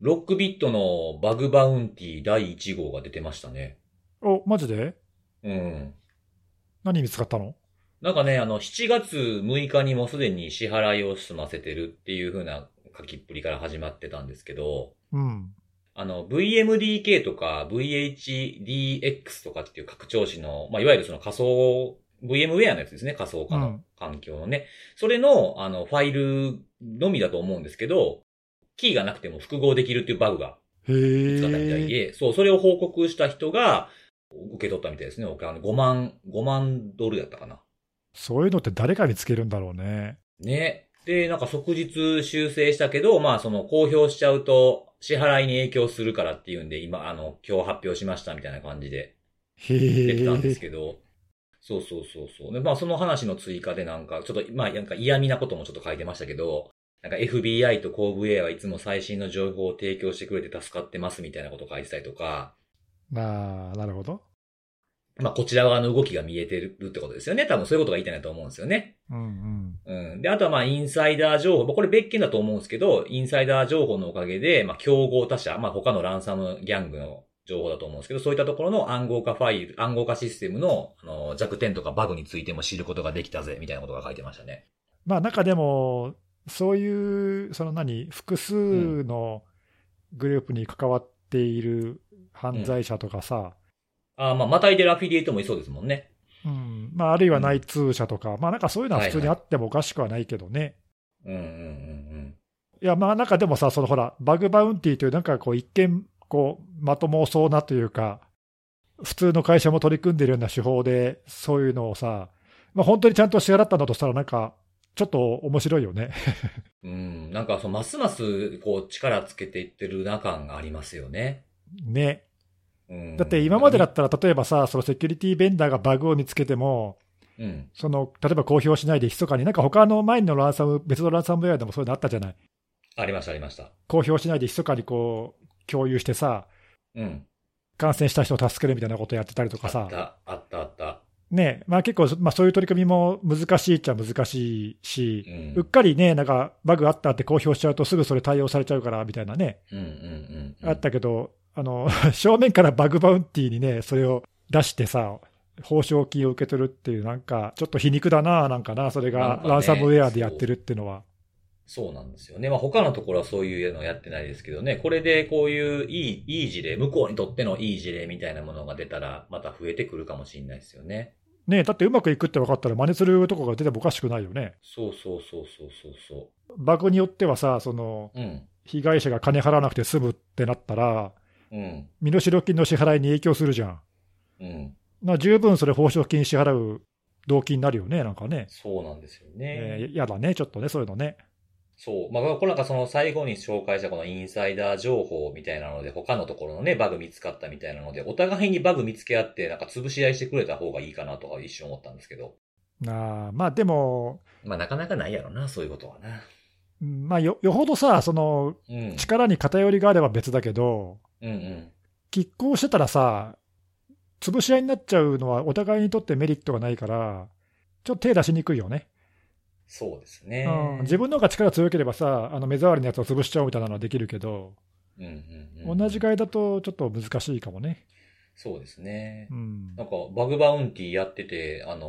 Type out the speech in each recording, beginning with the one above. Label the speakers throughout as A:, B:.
A: ロックビットのバグバウンティ第1号が出てましたね。
B: お、マジで？
A: うん。
B: 何見つかったの？
A: なんかね、あの、7月6日にもうすでに支払いを済ませてるっていう風な書きっぷりから始まってたんですけど、
B: うん。
A: あの、VMDK とか VHDX とかっていう拡張子の、まあ、いわゆるその仮想、VMware のやつですね、仮想化の
B: うん
A: 環境のね。それの、あの、ファイルのみだと思うんですけど、キーがなくても複合できるっていうバグが
B: へ
A: 見つかったみたい
B: え。
A: で、そう、それを報告した人が、受け取ったみたいですね。お金5万、5万ドルやったかな。
B: そういうのって誰が見つけるんだろうね。
A: ね。で、なんか即日修正したけど、まあその公表しちゃうと支払いに影響するからっていうんで、今、あの、今日発表しましたみたいな感じで
B: へ
A: 出てたんです
B: え。
A: けど、そうそうそうそう。で、まあその話の追加でなんか、ちょっと、まあなんか嫌味なこともちょっと書いてましたけど、なんか FBI とコーブウェアはいつも最新の情報を提供してくれて助かってますみたいなこと書いてたりとか、
B: ああ、なるほど。
A: まあこちら側の動きが見えてるってことですよね。多分そういうことが言いたいなと思うんですよね。
B: うんうん。
A: うん。で、あとはまあ、インサイダー情報。まあこれ別件だと思うんですけど、インサイダー情報のおかげで、まあ、競合他社、まあ、他のランサムギャングの情報だと思うんですけど、そういったところの暗号化ファイル、暗号化システムの、あの、弱点とかバグについても知ることができたぜ、みたいなことが書いてましたね。
B: まあなんかでも、そういう、その何、複数のグループに関わっている犯罪者とかさ、
A: ああ、まあ、またいでるアフィリエイトもいそうですもんね。
B: うん、まああるいは内通者とか、まあなんかそういうのは普通にあってもおかしくはないけどね。
A: うんうんうん
B: いや、まあなんかでもさ、そのほら、バグバウンティーというなんかこう一見、こう、まともそうなというか、普通の会社も取り組んでいるような手法で、そういうのをさ、まあ本当にちゃんと支払ったんだとしたらなんか、ちょっと面白いよね。
A: うん。うん。なんか、そう、ますます、こう、力つけていってるな感がありますよね。
B: ね。
A: うん。
B: だって今までだったら、例えばさ、そのセキュリティベンダーがバグを見つけても、
A: うん。
B: その例えば公表しないで、密かに、なんか他の前のランサム、別のランサムウェアでもそういうのあったじゃない。
A: ありました、ありました。
B: 公表しないで、密かにこう共有してさ、
A: うん。
B: 感染した人を助けるみたいなことやってたりとかさ、
A: あった、あった、あった。
B: ねまあ、結構、まあ、そういう取り組みも難しいっちゃ難しいし
A: う、ん。
B: うっかりね、なんかバグあったって公表しちゃうと、すぐそれ対応されちゃうからみたいなね。あったけど、あの 正面からバグバウンティーにね、それを出してさ、報奨金を受け取るっていう、なんかちょっと皮肉だな、なんかな、それがランサムウェアでやってるっていうのは。
A: そうなんですよね。まあ他のところはそういうのやってないですけどね。これでこういういい、いい事例、向こうにとってのいい事例みたいなものが出たら、また増えてくるかもしれないですよね。
B: ねだってうまくいくって分かったら、真似するとこが出てもおかしくないよね。
A: そうそうそうそうそうそ
B: バグによってはさ、その
A: う。うん。
B: 被害者が金払わなくて済むってなったら、
A: うん。
B: 身代金の支払いに影響するじゃん。
A: うん。
B: な十分それ、報奨金支払う動機になるよね、なんかね。
A: そうなんですよね。
B: えーやだね、ちょっとね、そういうのね。
A: そう。まあ、これなんかその最後に紹介したこのインサイダー情報みたいなので、他のところのね、バグ見つかったみたいなので、お互いにバグ見つけ合って、なんか潰し合いしてくれた方がいいかなとか一瞬思ったんですけど。
B: あーまあでも、
A: まあ、なかなかないやろな、そういうことはな。
B: うんまあよよほどさ、その
A: うん。
B: 力に偏りがあれば別だけど、
A: うんうん。
B: 拮抗してたらさ、潰し合いになっちゃうのはお互いにとってメリットがないから、ちょっと手出しにくいよね。
A: そうですね。
B: うん自分の方が力強ければさ、あの目障りのやつを潰しちゃうみたいなのはできるけど、
A: うんうんうん、
B: 同じ階だとちょっと難しいかもね。
A: そうですね
B: う。ん
A: なんか、バグバウンティやってて、あの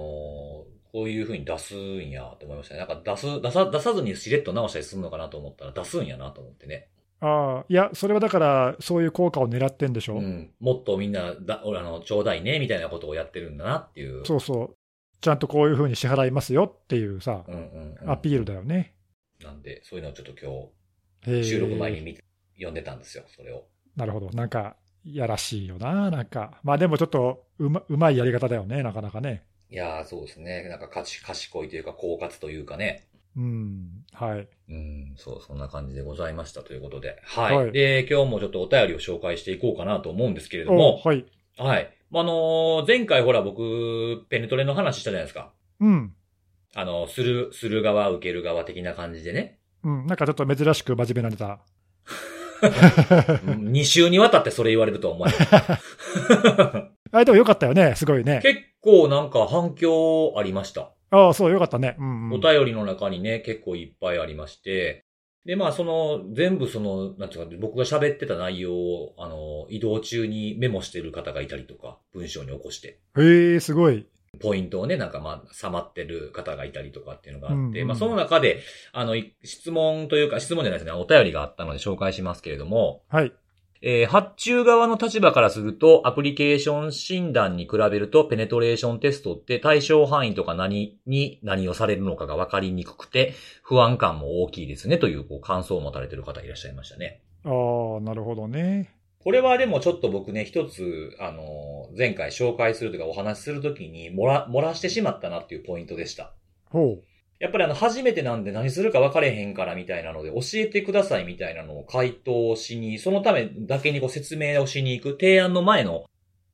A: ーこういう風に出すんやって思いましたね。なんか出す、出さ、出さずにしれっと直したりするのかなと思ったら出すんやなと思ってね。
B: ああ、いや、それはだから、そういう効果を狙ってんでしょ。
A: うん。もっとみんな、だ、俺あの、ちょうだいね、みたいなことをやってるんだなっていう。
B: そうそう。ちゃんとこういうふうに支払いますよっていうさ、
A: うんうん、うん。
B: アピールだよね。
A: なんで、そういうのをちょっと今日、収録前に見て、読んでたんですよ、それを。
B: なるほど。なんか、やらしいよな、なんか。まあでもちょっとうま、うまいやり方だよね、なかなかね。
A: いやー、そうですね。なんか、賢賢いというか、狡猾というかね。
B: うん、はい。
A: うん、そう、そんな感じでございましたということで。はい。
B: はい
A: で、今日もちょっとお便りを紹介していこうかなと思うんですけれども、
B: おはい。
A: はい。あのー前回ほら僕、ペネトレの話したじゃないですか。
B: うん。
A: あの、する、する側、受ける側的な感じでね。
B: うん、なんかちょっと珍しく真面目なネタ。
A: 2週にわたってそれ言われるとは思わない。
B: あれでもよかったよね、すごいね。
A: 結構なんか反響ありました。
B: ああ、そう、よかったね。うん、うん。
A: お便りの中にね、結構いっぱいありまして、で、まあ、その、全部その、なんていうか、僕が喋ってた内容を、あの、移動中にメモしてる方がいたりとか、文章に起こして、
B: へえ、すごい。
A: ポイントをね、なんかまあ、さまってる方がいたりとかっていうのがあって、
B: うんうん
A: まあ、その中で、あの、い質問というか、質問じゃないですね、お便りがあったので紹介しますけれども、
B: はい。
A: えー発注側の立場からすると、アプリケーション診断に比べると、ペネトレーションテストって対象範囲とか何に何をされるのかが分かりにくくて、不安感も大きいですね、というこう感想を持たれている方いらっしゃいましたね。
B: ああ、なるほどね。
A: これはでもちょっと僕ね、一つ、あの、前回紹介するというかお話しするときに、漏ら、漏らしてしまったなっていうポイントでした。
B: ほ
A: やっぱりあの、初めてなんで何するか分かれへんからみたいなので、教えてくださいみたいなのを回答しに、そのためだけにこう説明をしに行く、提案の前の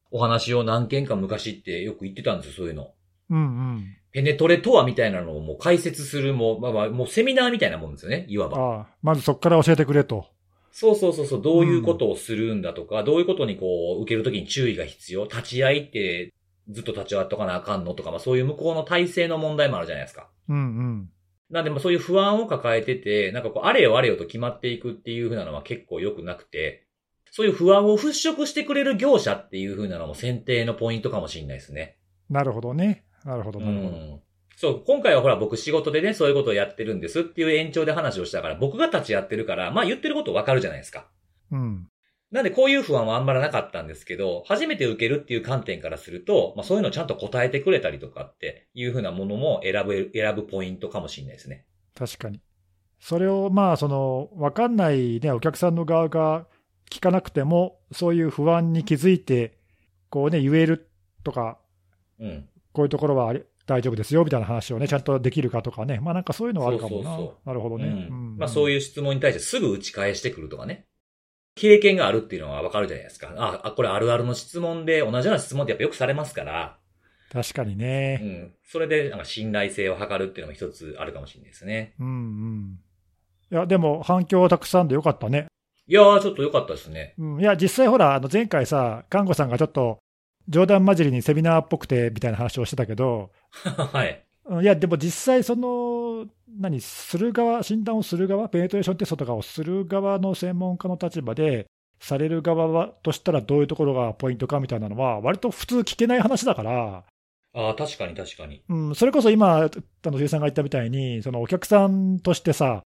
A: お話を何件か昔ってよく言ってたんですよ、そういうの。
B: う。うんうん。
A: ペネトレとはみたいなのをもう解説する、もう、まあまあ、もうセミナーみたいなもんですよね、いわば。
B: ああ、まずそこから教えてくれと。
A: そうそうそうそう、どういうことをするんだとか、どういうことにこう、受けるときに注意が必要。立ち会いって、ずっと立ち会っとかなあかんのとか、まあそういう向こうの体制の問題もあるじゃないですか。
B: うんうん。
A: なんで、まあそういう不安を抱えてて、なんかこう、あれよあれよと決まっていくっていう風なのは結構良くなくて、そういう不安を払拭してくれる業者っていう風なのも選定のポイントかもしれないですね。
B: なるほどね。なるほど、
A: う
B: なるほど。
A: ん。そう、今回はほら僕仕事でね、そういうことをやってるんですっていう延長で話をしたから、僕が立ち会ってるから、まあ言ってることわかるじゃないですか。
B: うん。
A: なんでこういう不安はあんまりなかったんですけど、初めて受けるっていう観点からすると、まあそういうのをちゃんと答えてくれたりとかっていう風なものも選ぶ、選ぶポイントかもしれないですね。
B: 確かに。それをまあ、その、わかんないね、お客さんの側が聞かなくても、そういう不安に気づいて、こうね、言えるとか、
A: うん。
B: こういうところは大丈夫ですよみたいな話をね、ちゃんとできるかとかね、まあなんかそういうのはあるかもな。
A: そうそうそ
B: なるほどね。
A: うんまあそう。
B: いう
A: 質問に対してすぐ打ち返してくるとかね。経験があるっていうのはわかるじゃないですか。あ、あこれあるあるの質問で、同じような質問ってやっぱよくされますから、
B: 確かに
A: う
B: ね。
A: ん。それでなんか信頼性を図るっていうのも一つあるかもしれないですね。
B: うんうん。いや、でも反響はたくさんでよかったね。
A: いやー、ちょっと良かったですね。
B: うん、いや、実際ほら、あの前回さ、看護さんがちょっと冗談交じりにセミナーっぽくてみたいな話をしてたけど、
A: はい。
B: うんいや、でも実際、その、何、する側、診断をする側、ペネトレーションテストとかをする側の専門家の立場で、される側はとしたらどういうところがポイントかみたいなのは、割と普通聞けない話だから、
A: ああ、確かに確かに。
B: うん、それこそ今、あの、ゆうさんが言ったみたいに、そのお客さんとしてさ、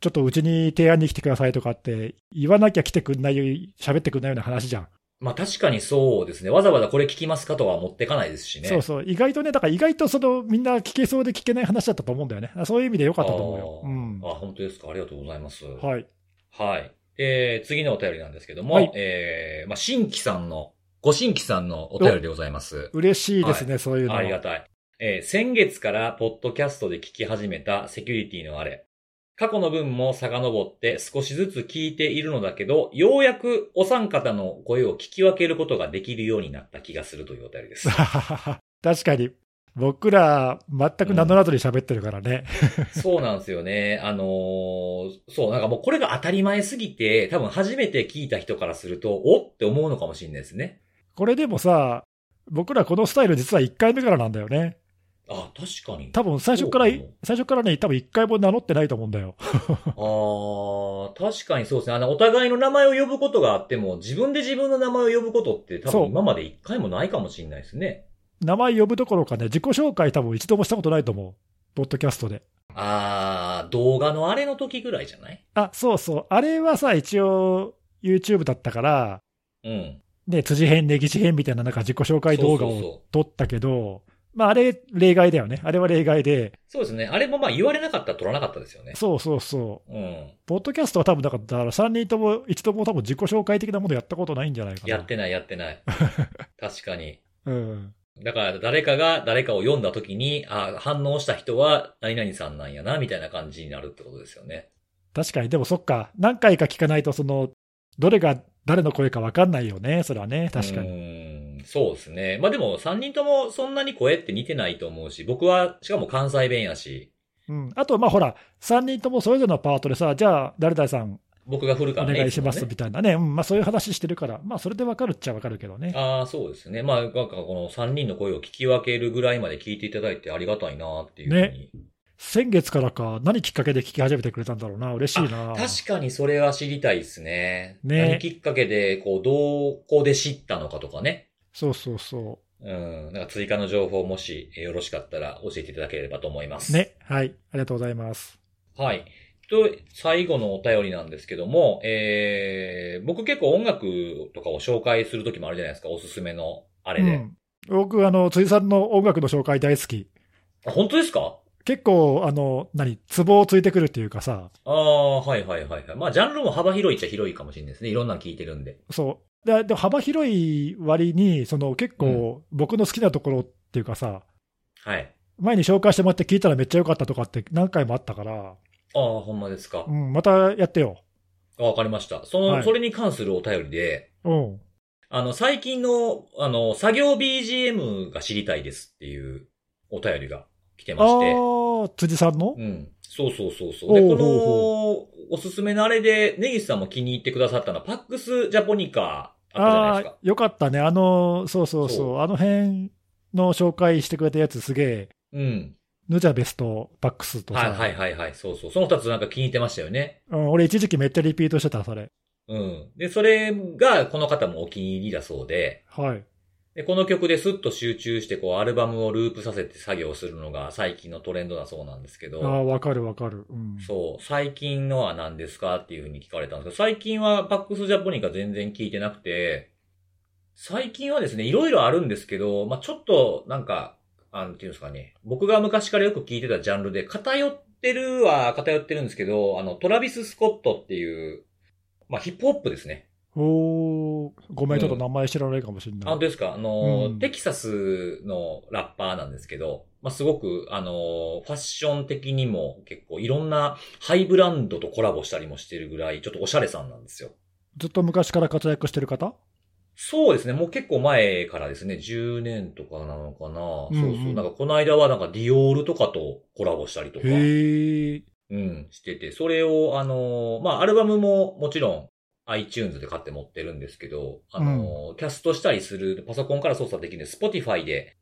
B: ちょっとうちに提案に来てくださいとかって言わなきゃ来てくんない、喋ってくんないような話じゃん。
A: まあ確かにそうですね。わざわざこれ聞きますかとは持ってかないですしね。
B: そうそう、意外とね、だから意外とそのみんな聞けそうで聞けない話だったと思うんだよね。そういう意味でよかったと思うよ。うん
A: あ本当ですか。ありがとうございます。
B: はい。
A: はい。えー、次のお便りなんですけども、
B: はい
A: えー、まあ、新規さんの、ご新規さんのお便りでございます。
B: 嬉しいですね、そういうのは。
A: ありがたい。えー、先月からポッドキャストで聞き始めたセキュリティのあれ。過去の分も遡って少しずつ聞いているのだけど、ようやくお三方の声を聞き分けることができるようになった気がするというお便りです。
B: 確かに、僕ら、全く名乗らずに喋ってるからね。
A: そうなんですよね。あのーそう、なんかもうこれが当たり前すぎて、多分初めて聞いた人からすると、おって思うのかもしれないですね。
B: これでもさ、僕らこのスタイル実は1回目からなんだよね。
A: あ、確かに。
B: 多分最初から最初からね、多分1回も名乗ってないと思うんだよ。
A: ああ、確かにそうですね。あの、お互いの名前を呼ぶことがあっても、自分で自分の名前を呼ぶことって多
B: そう
A: 分今まで一回もないかもしれないですね。
B: 名前呼ぶどころかね、自己紹介多分一度もしたことないと思う。ポッドキャストで。
A: ああ、動画のあれの時ぐらいじゃない？
B: あ、そうそう。あれはさ、一応 YouTube だったから、
A: うん。
B: ね、辻編、ネギ地編みたいななんか自己紹介動画を
A: そうそうそう
B: 撮ったけど、まああれ例外だよね。あれは例外で、
A: そうですね。あれもまあ言われなかったら撮らなかったですよね。
B: そうそうそう。
A: うん。
B: ポッドキャストは多分だから、だから3人とも、一度も多分自己紹介的なものやったことないんじゃないかな。
A: やってないやってない。確かに。
B: うん。
A: だから誰かが誰かを読んだ時に、あ反応した人は何々さんなんやな、みたいな感じになるってことですよね。
B: 確かに、でもそっか、何回か聞かないと、その、どれが誰の声か分かんないよね、それはね、確か
A: う
B: に。
A: そうですね。まあでも3人ともそんなに声って似てないと思うし、僕はしかも関西弁やし、
B: うん、あと、まあほら、3人ともそれぞれのパートでさ、じゃあ、誰々さん、
A: 僕が振るか
B: お
A: らね。
B: 願いしますみたいなね、うんまあ、そういう話してるから、まあ、それで分かるっちゃ分かるけどね。
A: ああ、そうですね。まあ、なんかこの3人の声を聞き分けるぐらいまで聞いていただいてありがたいなっていうふうに。
B: 先月からか、何きっかけで聞き始めてくれたんだろうな。嬉しいな。
A: 確かにそれは知りたいですね。
B: ね
A: 何きっかけで、こう、どこで知ったのかとかね。
B: そうそうそ
A: うん。なんか追加の情報もしえーよろしかったら教えていただければと思います。
B: う。。ね。はい。ありがとうございます。
A: はい。と、最後のお便りなんですけども、えー、僕結構音楽とかを紹介するときもあるじゃないですか、おすすめのあれで。
B: うん。僕、あの、辻さんの音楽の紹介大好き。
A: あ本当ですか？
B: 結構、あの、何、ツボをついてくるっていうかさ、
A: ああ、はいはいはいはい。まあ、ジャンルも幅広いっちゃ広いかもしれないですね。いろんなの聞いてるんで。
B: そう。で、で幅広い割に、その結構、僕の好きなところっていうかさ、
A: はい。
B: 前に紹介してもらって聞いたらめっちゃ良かったとかって何回もあったから、
A: ああ、ほんまですか
B: う。ん、またやってよ。
A: あわかりました。その、
B: はい
A: それに関するお便りで、
B: うん。
A: あの、最近の、あの、作業 BGM が知りたいですっていうお便りが来て
B: あ
A: まして。
B: あ、辻さんの？
A: うん。そうそうそうそう。で、この、おすすめのあれで、ネギスさんも気に入ってくださったのは、パックスジャポニカあったじゃないですか
B: ああ。、よかったね。あの、そうそうそう。
A: そう
B: あの辺の紹介してくれたやつすげえ、
A: うん。
B: ヌジャベスとパックスとさ、
A: はいはいはいはい。そうそう。その二つなんか気に入ってましたよね。
B: うん、俺一時期めっちゃリピートしてた、それ。
A: うん。で、それが、この方もお気に入りだそうで、
B: はい。
A: で、この曲でスッと集中して、こう、アルバムをループさせて作業するのが最近のトレンドだそうなんですけど、
B: ああ、わかるわかる。うん。
A: そう、最近のは何ですかっていうふうに聞かれたんですけど、最近はパックスジャポニカ全然聞いてなくて、最近はですね、いろいろあるんですけど、まあちょっと、なんか、あの、っていうんですかね、僕が昔からよく聞いてたジャンルで、偏ってるは偏ってるんですけど、あの、トラビス・スコットっていう、まあヒップホップですね。
B: おー、ごめん、
A: うん
B: ちょっと名前知らないかもしれ
A: あ、
B: ない。
A: 本当ですか？あの、
B: うん
A: テキサスのラッパーなんですけど、まあ、すごく、あの、ファッション的にも結構いろんなハイブランドとコラボしたりもしてるぐらい、ちょっとおしゃれさんなんですよ。
B: ずっと昔から活躍してる方？
A: そうですね。もう結構前からですね。10年とかなのかな。
B: うんうん
A: そうそう。なんかこの間はなんかディオールとかとコラボしたりとか。
B: へえ。
A: うん、してて。それを、あのーまあ、アルバムももちろん iTunes で買って持ってるんですけど、あのーキャストしたりする、パソコンから操作できるんで、Spotify で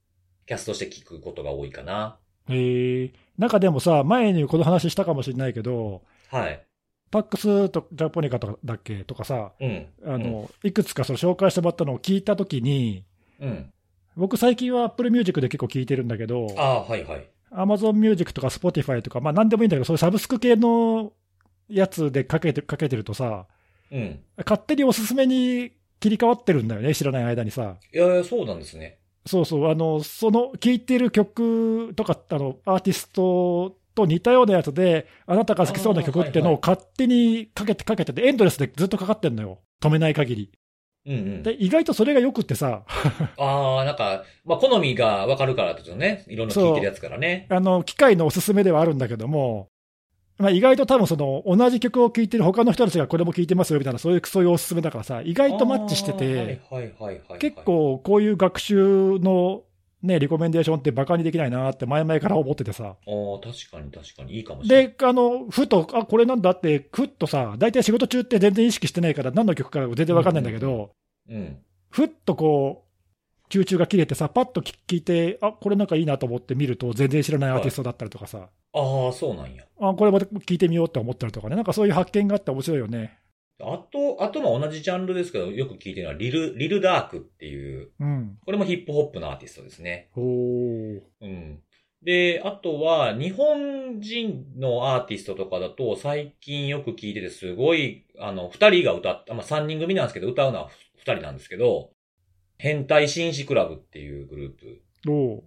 A: キャストして聞くことが多いかな。
B: へえ。なんかでもさ、前にこの話したかもしれないけど、
A: はい。
B: パックスとジャポニカとかだっけとかさ、
A: うん。
B: あの、いくつかその紹介してもらったのを聞いたときに、
A: うん。うん。
B: 僕最近は Apple Music で結構聞いてるんだけど、
A: ああ、はいはい。
B: Amazon Music とか Spotify とか、まあ何でもいいんだけど、そういうサブスク系のやつでかけてかけてるとさ、
A: うん。
B: 勝手におすすめに切り替わってるんだよね、知らない間にさ。
A: いやいや、そうなんですね。
B: そうそう、あの、その、聴いてる曲とか、あの、アーティストと似たようなやつで、あなたが好きそうな曲っていうのを勝手にかけてかけてて、エンドレスでずっとかかってんのよ。止めない限り。
A: うんうん。
B: で、意外とそれがよくってさ、
A: ああ、なんか、まあ、好みがわかるからってことね。いろんな聞いてるやつからね。
B: あの、機械のおすすめではあるんだけども、まあ、意外と多分その、同じ曲を聴いてる他の人たちがこれも聴いてますよみたいな、そういう、そういうおすすめだからさ、意外とマッチしてて。結。構こういう学習のね、リコメンデーションってバカにできないなって前々から思っててさ。
A: ああ、確かに確かにいいかもしれない。
B: で、あの、ふと、あ、これなんだって、ふっとさ、大体仕事中って全然意識してないから、何の曲か全然わかんないんだけど、
A: うん。
B: ふっとこう、集中が切れてさ、パッと聞いて、あ、これなんかいいなと思って見ると、全然知らないアーティストだったりとかさ、
A: ああ、そうなんや。
B: あ、これまた聞いてみようって思ったりとかね、なんかそういう発見があって面白いよね。
A: あと、あとまあ同じジャンルですけど、よく聞いてるのは、リル、リルダークっていう、
B: うん。
A: これもヒップホップのアーティストですね。
B: おー。
A: うん。で、あとは、日本人のアーティストとかだと、最近よく聞いてて、すごい、あの、二人が歌った、まあ三人組なんですけど、歌うのは二人なんですけど、変態紳士クラブっていうグループ。
B: おー。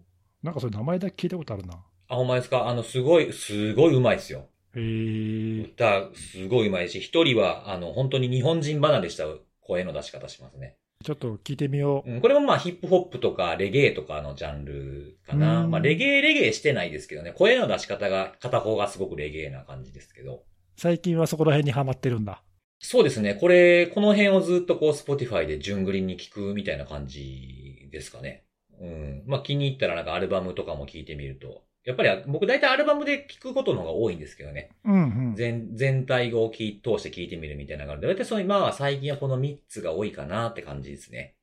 B: なんかそれ名前だけ聞いたことあるな。
A: あ、ほんまですか？あの、すごい、すごい上手いですよ。
B: へー。
A: 歌、すごい上手いし、一人は、あの、本当に日本人離れした声の出し方しますね。
B: ちょっと聞いてみよう。
A: うん、これもまあヒップホップとかレゲエとかのジャンルかな。
B: うん
A: まあレゲエレゲエしてないですけどね、声の出し方が、片方がすごくレゲエな感じですけど。
B: 最近はそこら辺にハマってるんだ。
A: そうですね、これ、この辺をずっとこう、 Spotify で順繰りに聞くみたいな感じですかね。うん。まあ気に入ったらなんかアルバムとかも聞いてみると。やっぱり僕大体アルバムで聞くことの方が多いんですけどね。
B: うんうん。
A: 全、全体を聞い通して聞いてみるみたいな感じで、大体その今は最近はこの3つが多いかなって感じですね。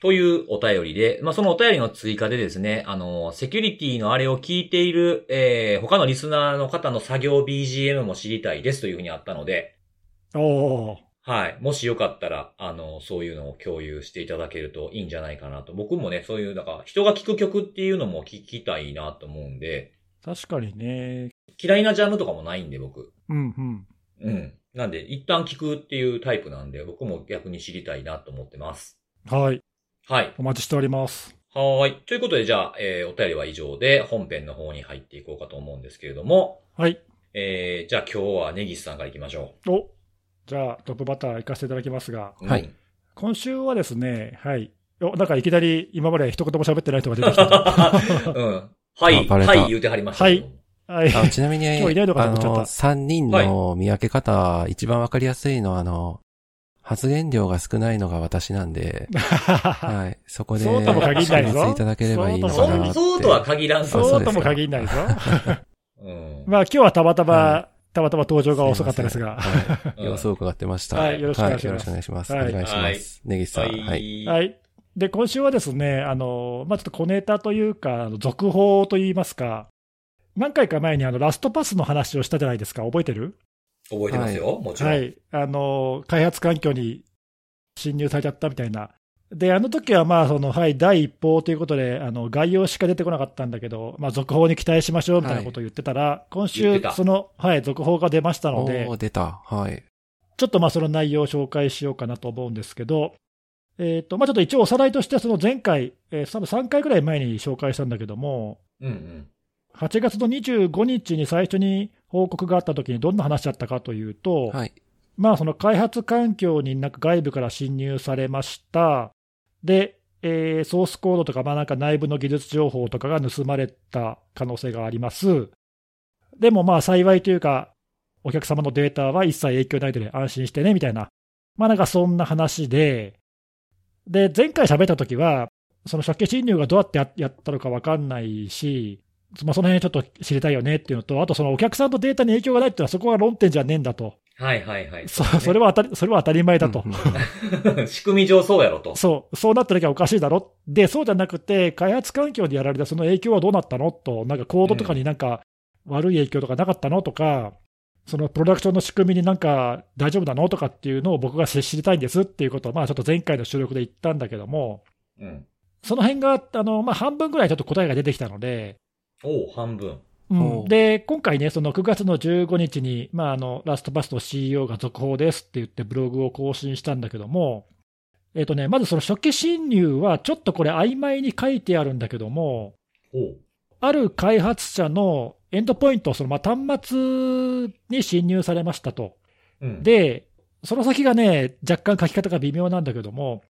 A: というお便りで、まあ、そのお便りの追加でですね、あの、セキュリティのあれを聞いている、えー、他のリスナーの方の作業 BGM も知りたいですというふうにあったので、
B: おー。
A: はい。もしよかったら、あの、そういうのを共有していただけるといいんじゃないかなと。僕もね、そういう、なんか、人が聴く曲っていうのも聞きたいなと思うんで、
B: 確かにね。
A: 嫌いなジャンルとかもないんで、僕。
B: うんうん。
A: うん。なんで、一旦聞くっていうタイプなんで、僕も逆に知りたいなと思ってます。
B: はい。
A: はい。
B: お待ちしております。
A: はーい。ということで、じゃあ、えー、お便りは以上で、本編の方に入っていこうかと思うんですけれども、
B: はい。
A: えー、じゃあ今日はネギスさんから行きましょ
B: おじゃあ、トップバッター行かせていただきますが、
A: う。
C: はい
A: うん。
B: 今週はですね、はい。おなんかいきなり今まで一言も喋ってない人が出てきた。
A: うん。はい、はい、言うてはりましたけど。
B: はい。
C: あちなみに、
B: 今日いないのかと
C: あ
B: 思っちゃった
C: の、三人の見分け方、一番わかりやすいのは、あの、発言量が少ないのが私なんで、はい。そこで、
B: そうとも限んないぞ
C: いただければいいのかな。
A: そう、そうとは限らん
C: そう
B: そうとも限らないぞ。
A: うん。
B: まあ今日はたまたま、
C: は
B: たまたま登場が遅かったですが。
C: はい。
A: うん
C: 様子を伺ってました。
B: はいよろしくお願いします
C: よろしくお願いします。
B: はい
C: お願いします。ネギスさん。はい。
B: はい。で、今週はですね、あの、まあちょっと小ネタというか、あの続報といいますか、何回か前にあのラストパスの話をしたじゃないですか、覚えてる？
A: 覚えてますよ、もちろん。
B: はい。あの、開発環境に侵入されちゃったみたいな。で、あの時はまあ、その、はい、第一報ということで、あの、概要しか出てこなかったんだけど、まあ、続報に期待しましょうみたいなことを言ってたら、今
A: 言っ
B: 週その、はい、続報が出ましたので
C: 出た。はい。
B: ちょっとまあ、その内容を紹介しようかなと思うんですけど、えっ、と、まあ、ちょっと一応おさらいとしては、その前回、えー多分3回ぐらい前に紹介したんだけども、
A: うんうん。
B: 8月の25日に最初に報告があった時にどんな話だったかというと、
C: はい。
B: まあ、その開発環境になんか外部から侵入されました。で、えーソースコードとか、まあなんか内部の技術情報とかが盗まれた可能性があります。でもまあ幸いというか、お客様のデータは一切影響ないので安心してね、みたいな。まあなんかそんな話で、で、前回喋った時は、その初期侵入がどうやってやったのかわかんないし、まあその辺ちょっと知りたいよねっていうのと、あとそのお客さんのデータに影響がないっていうのはそこが論点じゃねえんだと。
A: はいはいはい。
B: そそれは当たり、それは当たり前だと。
C: うんうん
A: 仕組み上そうやろと。
B: そう、そうなった時はおかしいだろ。で、そうじゃなくて、開発環境でやられたその影響はどうなったの？と、なんかコードとかになんか悪い影響とかなかったの？とか、そのプロダクションの仕組みになんか大丈夫なの？とかっていうのを僕が知りたいんですっていうことを、まあちょっと前回の収録で言ったんだけども、
A: うん。
B: その辺が、あの、まあ半分ぐらいちょっと答えが出てきたので、
A: おう、半分。
B: うんで、今回ね、その9月の15日に、まあ、あの、ラストバスの CEO が続報ですって言ってブログを更新したんだけども、えっ、とね、まずその初期侵入はちょっとこれ曖昧に書いてあるんだけども。ある開発者のエンドポイント、そのまあ端末に侵入されましたと。
A: うん。
B: で、その先がね、若干書き方が微妙なんだけども、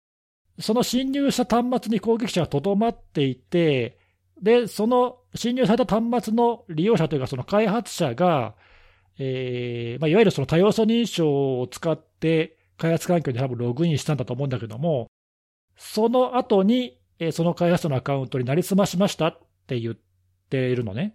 B: その侵入した端末に攻撃者がとどまっていて、で、その侵入された端末の利用者というか、その開発者が、えーまあ、いわゆるその多要素認証を使って、開発環境に多分ログインしたんだと思うんだけども、その後に、えーその開発者のアカウントになりすましましたって言っているのね。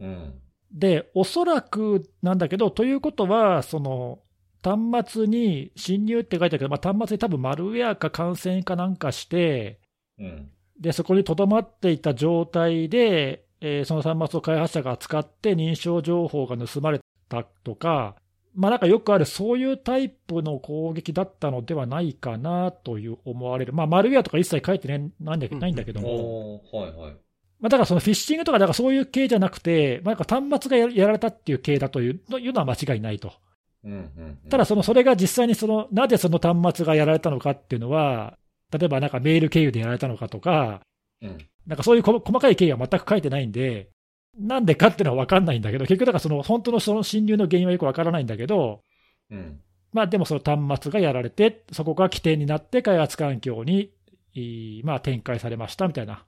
A: うん。
B: で、おそらくなんだけど、ということは、その端末に侵入って書いてあるけど、まあ、端末に多分マルウェアか感染かなんかして、
A: うん。
B: でそこにとどまっていた状態で、えーその端末を開発者が使って認証情報が盗まれたとか、まあ、なんかよくある、そういうタイプの攻撃だったのではないかなという思われる、まあ、マルウェアとか一切書いてねないんだけどないんだけども。
A: はいはい。
B: まあ、だからそのフィッシングとか、だからそういう系じゃなくて、まあ、なんか端末がややられたっていう系だというのいうのは間違いないと。
A: うんうんうん。
B: ただ、そのそれが実際にその、なぜその端末がやられたのかっていうのは、例えばなんかメール経由でやられたのかとか、
A: うん。
B: なんかそういうこ細かい経緯は全く書いてないんで、なんでかっていうのは分かんないんだけど、結局、だからその本当のその侵入の原因はよく分からないんだけど、
A: うん。
B: まあでもその端末がやられて、そこが起点になって開発環境に、まあ展開されましたみたいな、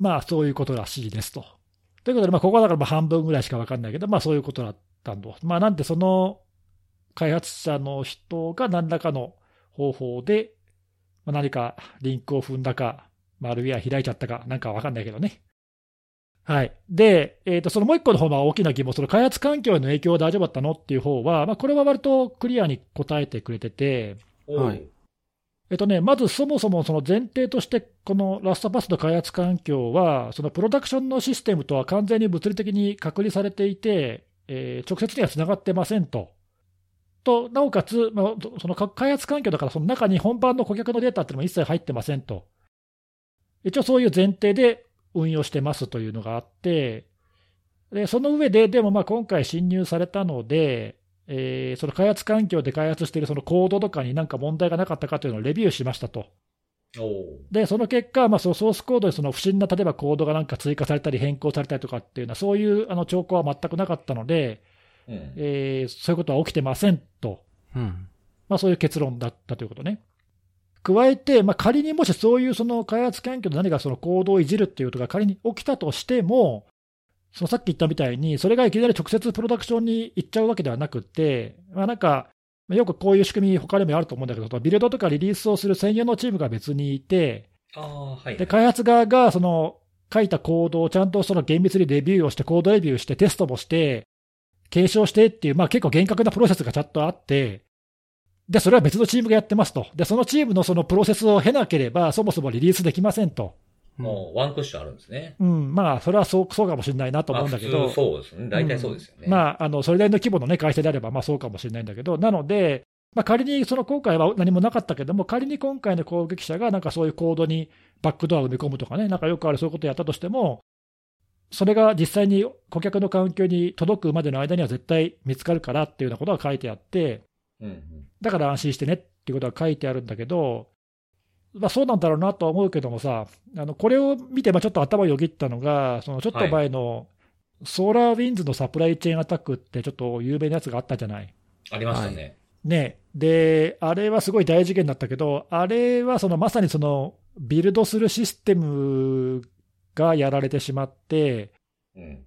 B: まあそういうことらしいですと。ということで、まあここはだからまあ半分ぐらいしか分かんないけど、まあそういうことだったんだ。まあなんでその開発者の人が何らかの方法で、まあ、何かリンクを踏んだか、マルウェア開いちゃったか、なんか分かんないけどね。はい。で、えっ、と、そのもう一個の方が大きな疑問、その開発環境への影響は大丈夫だったのっていう方は、まあ、これは割とクリアに答えてくれてて、
C: はい
B: えっとね、まずそもそもその前提として、このラストパスの開発環境は、そのプロダクションのシステムとは完全に物理的に隔離されていて、えー直接にはつながってませんと。と、なおかつ、まあ、その開発環境だから、その中に本番の顧客のデータっていうのも一切入ってませんと。一応そういう前提で運用してますというのがあって、でその上で、でもまあ今回侵入されたので、えーその開発環境で開発しているそのコードとかになんか問題がなかったかというのをレビューしましたと。で、その結果、まあ、そのソースコードにその不審な、例えばコードがなんか追加されたり変更されたりとかっていうのは、そういうあの兆候は全くなかったので、
A: うん。
B: えーそういうことは起きてませんと、
C: うん。
B: まあ、そういう結論だったということね。加えて、まあ、仮にもしそういうその開発環境で何かそのコードをいじるっていうことが仮に起きたとしても、そのさっき言ったみたいに、それがいきなり直接プロダクションに行っちゃうわけではなくって、まあ、なんか、まあよくこういう仕組み、他にもあると思うんだけど、ビルドとかリリースをする専用のチームが別にいて、
A: ああ、はい。
B: で、開発側がその書いたコードをちゃんとその厳密にレビューをして、コードレビューして、テストもして、継承してっていう、まあ結構厳格なプロセスがちゃんとあって、で、それは別のチームがやってますと。で、そのチームのそのプロセスを経なければ、そもそもリリースできませんと。
A: もうワンクッションあるんですね。
B: うん、まあ、それはそうそうかもしれないなと思うんだけど
A: まあ普通、そうですね。大体そうですよね。
B: うんまあ、あのそれなりの規模の、ね、会社であれば、まあそうかもしれないんだけど、なので、まあ、仮にその今回は何もなかったけども、仮に今回の攻撃者がなんかそういうコードにバックドアを埋め込むとかね、なんかよくあるそういうことをやったとしても、それが実際に顧客の環境に届くまでの間には絶対見つかるからっていうようなことが書いてあって、
A: うんうん。
B: だから安心してねっていうことが書いてあるんだけど、まあ、そうなんだろうなとは思うけどもさ、あのこれを見て、まあちょっと頭をよぎったのが、そのちょっと前の SolarWinds の supply chain attack って、ちょっと有名なやつがあったじゃない？
A: ありましたね。
B: ね、で、あれはすごい大事件だったけど、あれはそのまさにそのビルドするシステムがやられてしまって、
A: うん。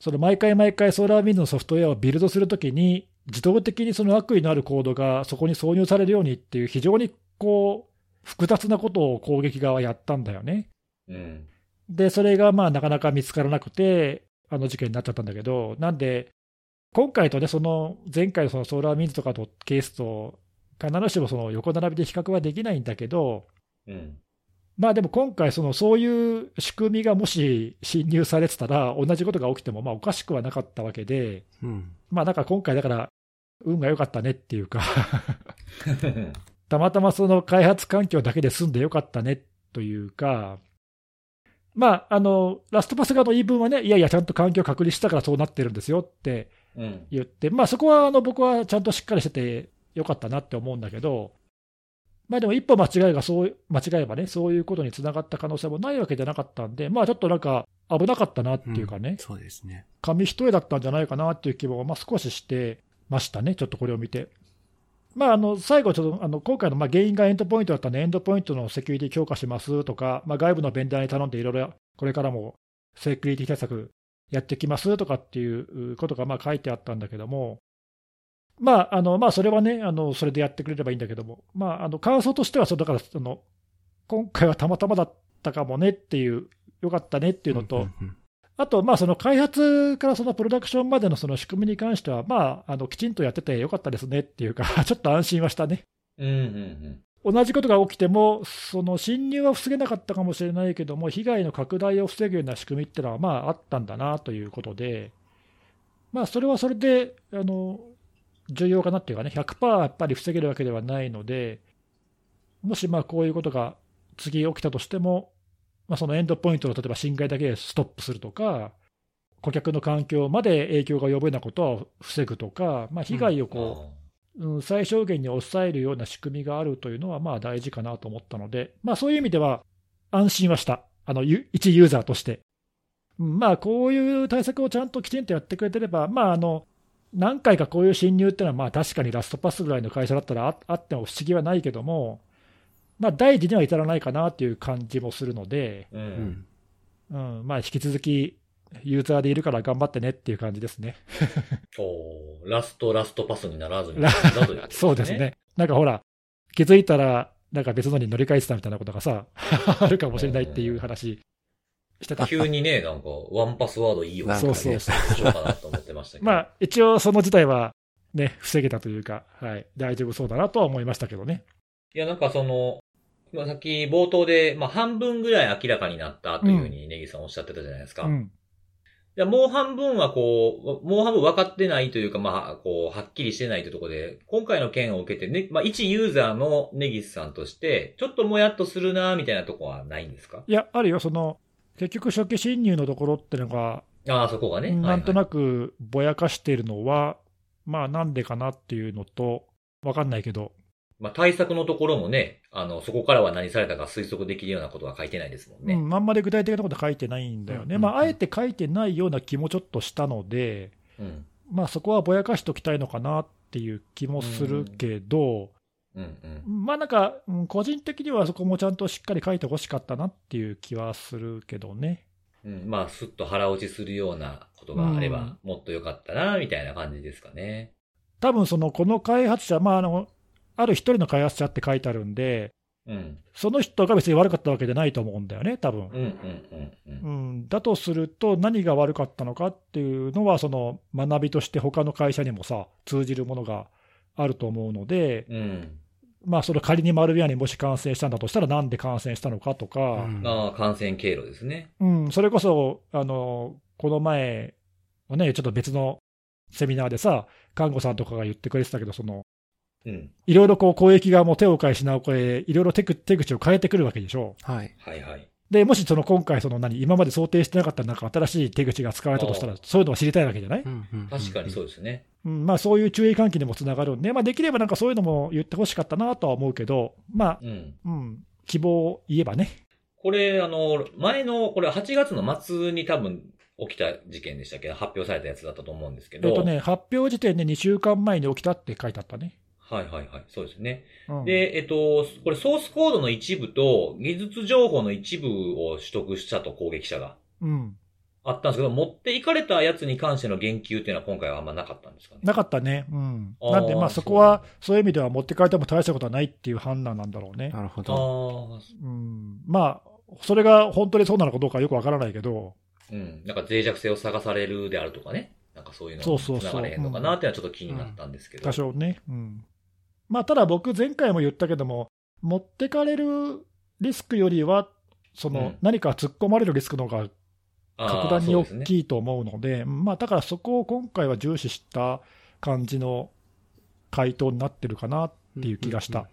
B: その毎回毎回 SolarWinds のソフトウェアをビルドするときに、自動的にその悪意のあるコードがそこに挿入されるようにっていう、非常にこう複雑なことを攻撃側はやったんだよね。
A: うん。
B: で、それがまあなかなか見つからなくて、あの事件になっちゃったんだけど、なんで、今回とね、その前回のそのソーラーウィンズとかのケースと、必ずしもその横並びで比較はできないんだけど、
A: うん。
B: まあでも今回、そのそういう仕組みがもし侵入されてたら、同じことが起きてもまあおかしくはなかったわけで、
C: うん。
B: まあなんか今回、だから、運が良かったねっていうか、たまたまその開発環境だけで済んでよかったねというか、まあ、あのラストパス側の言い分はね、いやいや、ちゃんと環境確離したからそうなってるんですよって
A: うん。
B: 言って、まあ、そこはあの僕はちゃんとしっかりしててよかったなって思うんだけど、まあでも一歩間違いがそう、間違えばね、そういうことにつながった可能性もないわけじゃなかったんで、まあちょっとなんか危なかったなっていうかね、
C: そうですね。
B: 紙一重だったんじゃないかなっていう気も、まあ、少ししてましたね、ちょっとこれを見て。まあ、あの最後、ちょっとあの今回のまあ原因がエンドポイントだったんで、エンドポイントのセキュリティ強化しますとか、まあ、外部のベンダーに頼んでいろいろこれからもセキュリティ対策やってきますとかっていうことがまあ書いてあったんだけども、まああのまあ、それはねあの、それでやってくれればいいんだけども、まあ、あの感想としてはそう、だからあの、今回はたまたまだったかもねっていう、よかったねっていうのと、
C: んん
B: あと、まあ、その開発からそのプロダクションまでのその仕組みに関しては、まあ、あのきちんとやっててよかったですねっていうか、ちょっと安心はしたね。
A: うんうん。
B: 同じことが起きても、その侵入は防げなかったかもしれないけども、被害の拡大を防ぐような仕組みってのは、まあ、あったんだなということで、まあ、それはそれで、あの重要かなっていうかね、100%やっぱり防げるわけではないので、もしまあこういうことが次起きたとしても、まあ、そのエンドポイントの例えば侵害だけでストップするとか、顧客の環境まで影響が及ぶようなことを防ぐとか、まあ、被害を
A: うん。
B: こう、うん、最小限に抑えるような仕組みがあるというのは、まあ大事かなと思ったので、まあそういう意味では安心はした。あの、ゆ一ユーザーとして。うんまあこういう対策をちゃんときちんとやってくれてれば、まああの、何回かこういう侵入っていうのは、まあ確かにラストパスぐらいの会社だったらああっても不思議はないけども、まあ大事には至らないかなという感じもするので、
A: う。
C: うんん。
B: うん、まあ引き続きユーザーでいるから頑張ってねっていう感じですね。
A: おーラストラストパスにならずに
B: ラ
A: 済んだということ
B: そうです。ね。なんかほら、気づいたら、なんか別のに乗り換えてたみたいなことがさ、あるかもしれないっていう話してた。
A: 急にね、なんか、ワンパスワードいいよ。
C: ね
B: そうそう。
A: しようかなと思ってましたけど。
B: まあ、一応その事態はね、防げたというか、はい、大丈夫そうだなとは思いましたけどね。
A: いや、なんかその、まあ、さっき冒頭で、まあ、半分ぐらい明らかになったというふうにネギさんおっしゃってたじゃないですか。
B: うん。
A: いや、もう半分はこう、もう半分分かってないというか、まあ、こう、はっきりしてないというところで、今回の件を受けてね、まあ、一ユーザーのネギスさんとして、ちょっともやっとするな、みたいなところはないんですか？
B: いや、あるよ、その、結局初期侵入のところってのが、
A: ああ、そこがね。
B: なんと
A: く。
B: なくぼやかしているのは、まあなんでかなっていうのと、わかんないけど、
A: まあ、対策のところもね、あの、そこからは何されたか推測できるようなことは書いてないですもんね。
B: うん、あんまり具体的なこと書いてないんだよね。
A: うん
B: まあ、あえて書いてないような気もちょっとしたので、
A: うん。
B: まあそこはぼやかしておきたいのかなっていう気もするけど、
A: うんうん。
B: まあなんか、うん個人的にはそこもちゃんとしっかり書いてほしかったなっていう気はするけどね。
A: うん、まあ、すっと腹落ちするようなことがあれば
B: うん、
A: もっと良かったな、みたいな感じですかね。
B: 多分その、この開発者、まああの、ある一人の開発者って書いてあるんで、
A: うん。
B: その人が別に悪かったわけじゃないと思うんだよね、多分
A: うん、うん、うん、うん
B: う。ん、だとすると、何が悪かったのかっていうのは、その学びとして他の会社にもさ、通じるものがあると思うので、
A: うん。
B: まあ、その仮にマルウェアにもし感染したんだとしたら、なんで感染したのかとか、
C: うん
A: まあ、感染経路ですね。
B: うんそれこそあのこの前のね、ちょっと別のセミナーでさ、看護さんとかが言ってくれてたけど、その
A: うん。
B: いろいろこう攻撃がもう手を変え品を変え、いろいろ手口手口を変えてくるわけでしょ。
C: はい。
A: はいはい。
B: で、もしその今回、その何、今まで想定してなかったなんか新しい手口が使われたとしたら
A: あ、
B: そういうのを知りたいわけじゃない、
C: うんうん
A: 確かにそうですね。
B: うんまあ、そういう注意喚起にもつながるんで、まあ、できればなんかそういうのも言ってほしかったなとは思うけど、まあ、
A: うん。
B: うん、希望を言えばね。
A: これ、あの、前の、これ8月の末に多分起きた事件でしたけ？ど、発表されたやつだったと思うんですけど。
B: えっとね、発表時点で2週間前に起きたって書いてあったね。
A: はいはいはい。そうですね。
B: うん
A: で、えっと、これソースコードの一部と技術情報の一部を取得したと攻撃者が
B: うん、
A: あったんですけど、持っていかれたやつに関しての言及っていうのは今回はあんまなかったんですかね。
B: なかったね。うん。なんで、まあそこは、そういう意味では持って帰っても大したことはないっていう判断なんだろうね。
C: なるほ
A: あ
C: ど。
A: あ、
B: うん。まあ、それが本当にそうなのかどうかよくわからないけど、
A: うん。なんか脆弱性を探されるであるとかね。なんかそういうの
B: そうそうそう
A: 繋がれへんのかなっていうのはちょっと気になったんですけど。
B: 多少ね。うん。まあ、ただ僕、前回も言ったけども、持ってかれるリスクよりは、その、
A: うん
B: 何か突っ込まれるリスクの方が格段に大きいと思うので、まあ、だからそこを今回は重視した感じの回答になってるかなっていう気がした。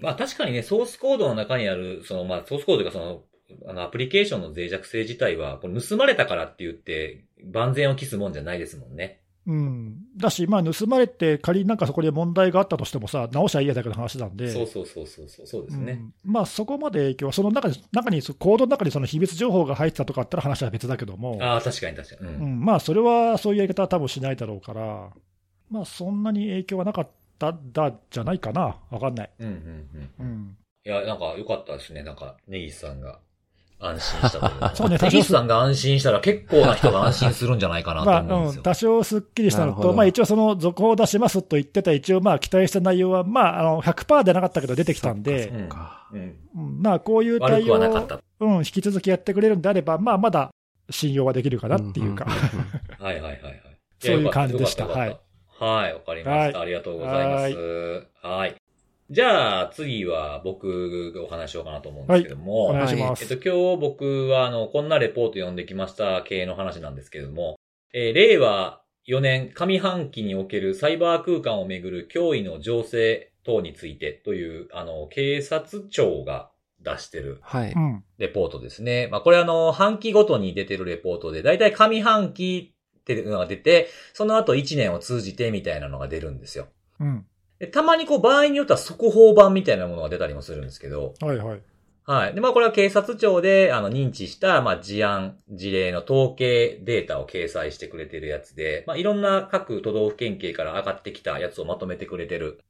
A: まあ確かにね、ソースコードの中にある、そのまあソースコードというかその、あのアプリケーションの脆弱性自体は、これ盗まれたからって言って、万全を期すもんじゃないですもんね。
B: うん、だし、まあ、盗まれて、仮になんかそこで問題があったとしてもさ、直しゃいいやだけの話なんで、
A: そうそうそうそうそう、ですね。
B: うんまあ、そこまで影響は、その中に、中にコードの中にその秘密情報が入ってたとかあったら話は別だけども、
A: ああ、確かに確かに。うん。
B: うん、まあ、それはそういうやり方は多分しないだろうから、まあ、そんなに影響はなかったんだじゃないかな、わかんない。
A: うん、うん、うん。
B: うん、
A: いや、なんか良かったですね。なんか、ネギスさんが安心したというか
B: そうね
A: ネギスさんが安心したら結構な人が安心するんじゃないかなと
B: まあ、
A: 思うんですよ。
B: うん、多少すっきりしたのと、まあ、一応その続報を出しますと言ってた、一応まあ、期待した内容は、まあ、あの100%でなかったけど出てきたんで、
A: うん
C: か
A: うん。
B: うんまあ、こういう
A: 悪
B: 対応を
A: くはなかった。
B: うん、引き続きやってくれるんであれば、まあ、まだ信用はできるかなっていうか、
A: はいはいはいはい。
B: そういう感じでした
A: よかったよかったはい、わかりました。
B: は
A: ありがとうございます。はい。じゃあ、次は僕がお話しようかなと思うんですけども、
B: お願いします。
A: えっと、今日僕は、あの、こんなレポート読んできました系の話なんですけれども、えー令和4年上半期におけるサイバー空間をめぐる脅威の情勢等についてという、あの、警察庁が出してる
C: はい。
B: うん、
A: レポートですね。まあ、これあの、半期ごとに出てるレポートで、だいたい上半期っていうのが出て、その後1年を通じてみたいなのが出るんですよ。
B: うん、
A: でたまにこう場合によっては速報版みたいなものが出たりもするんですけど、
B: はいはい。
A: はい。で、まあこれは警察庁で、あの、認知した、まあ事案、事例の統計データを掲載してくれてるやつで、まあいろんな各都道府県警から上がってきたやつをまとめてくれてる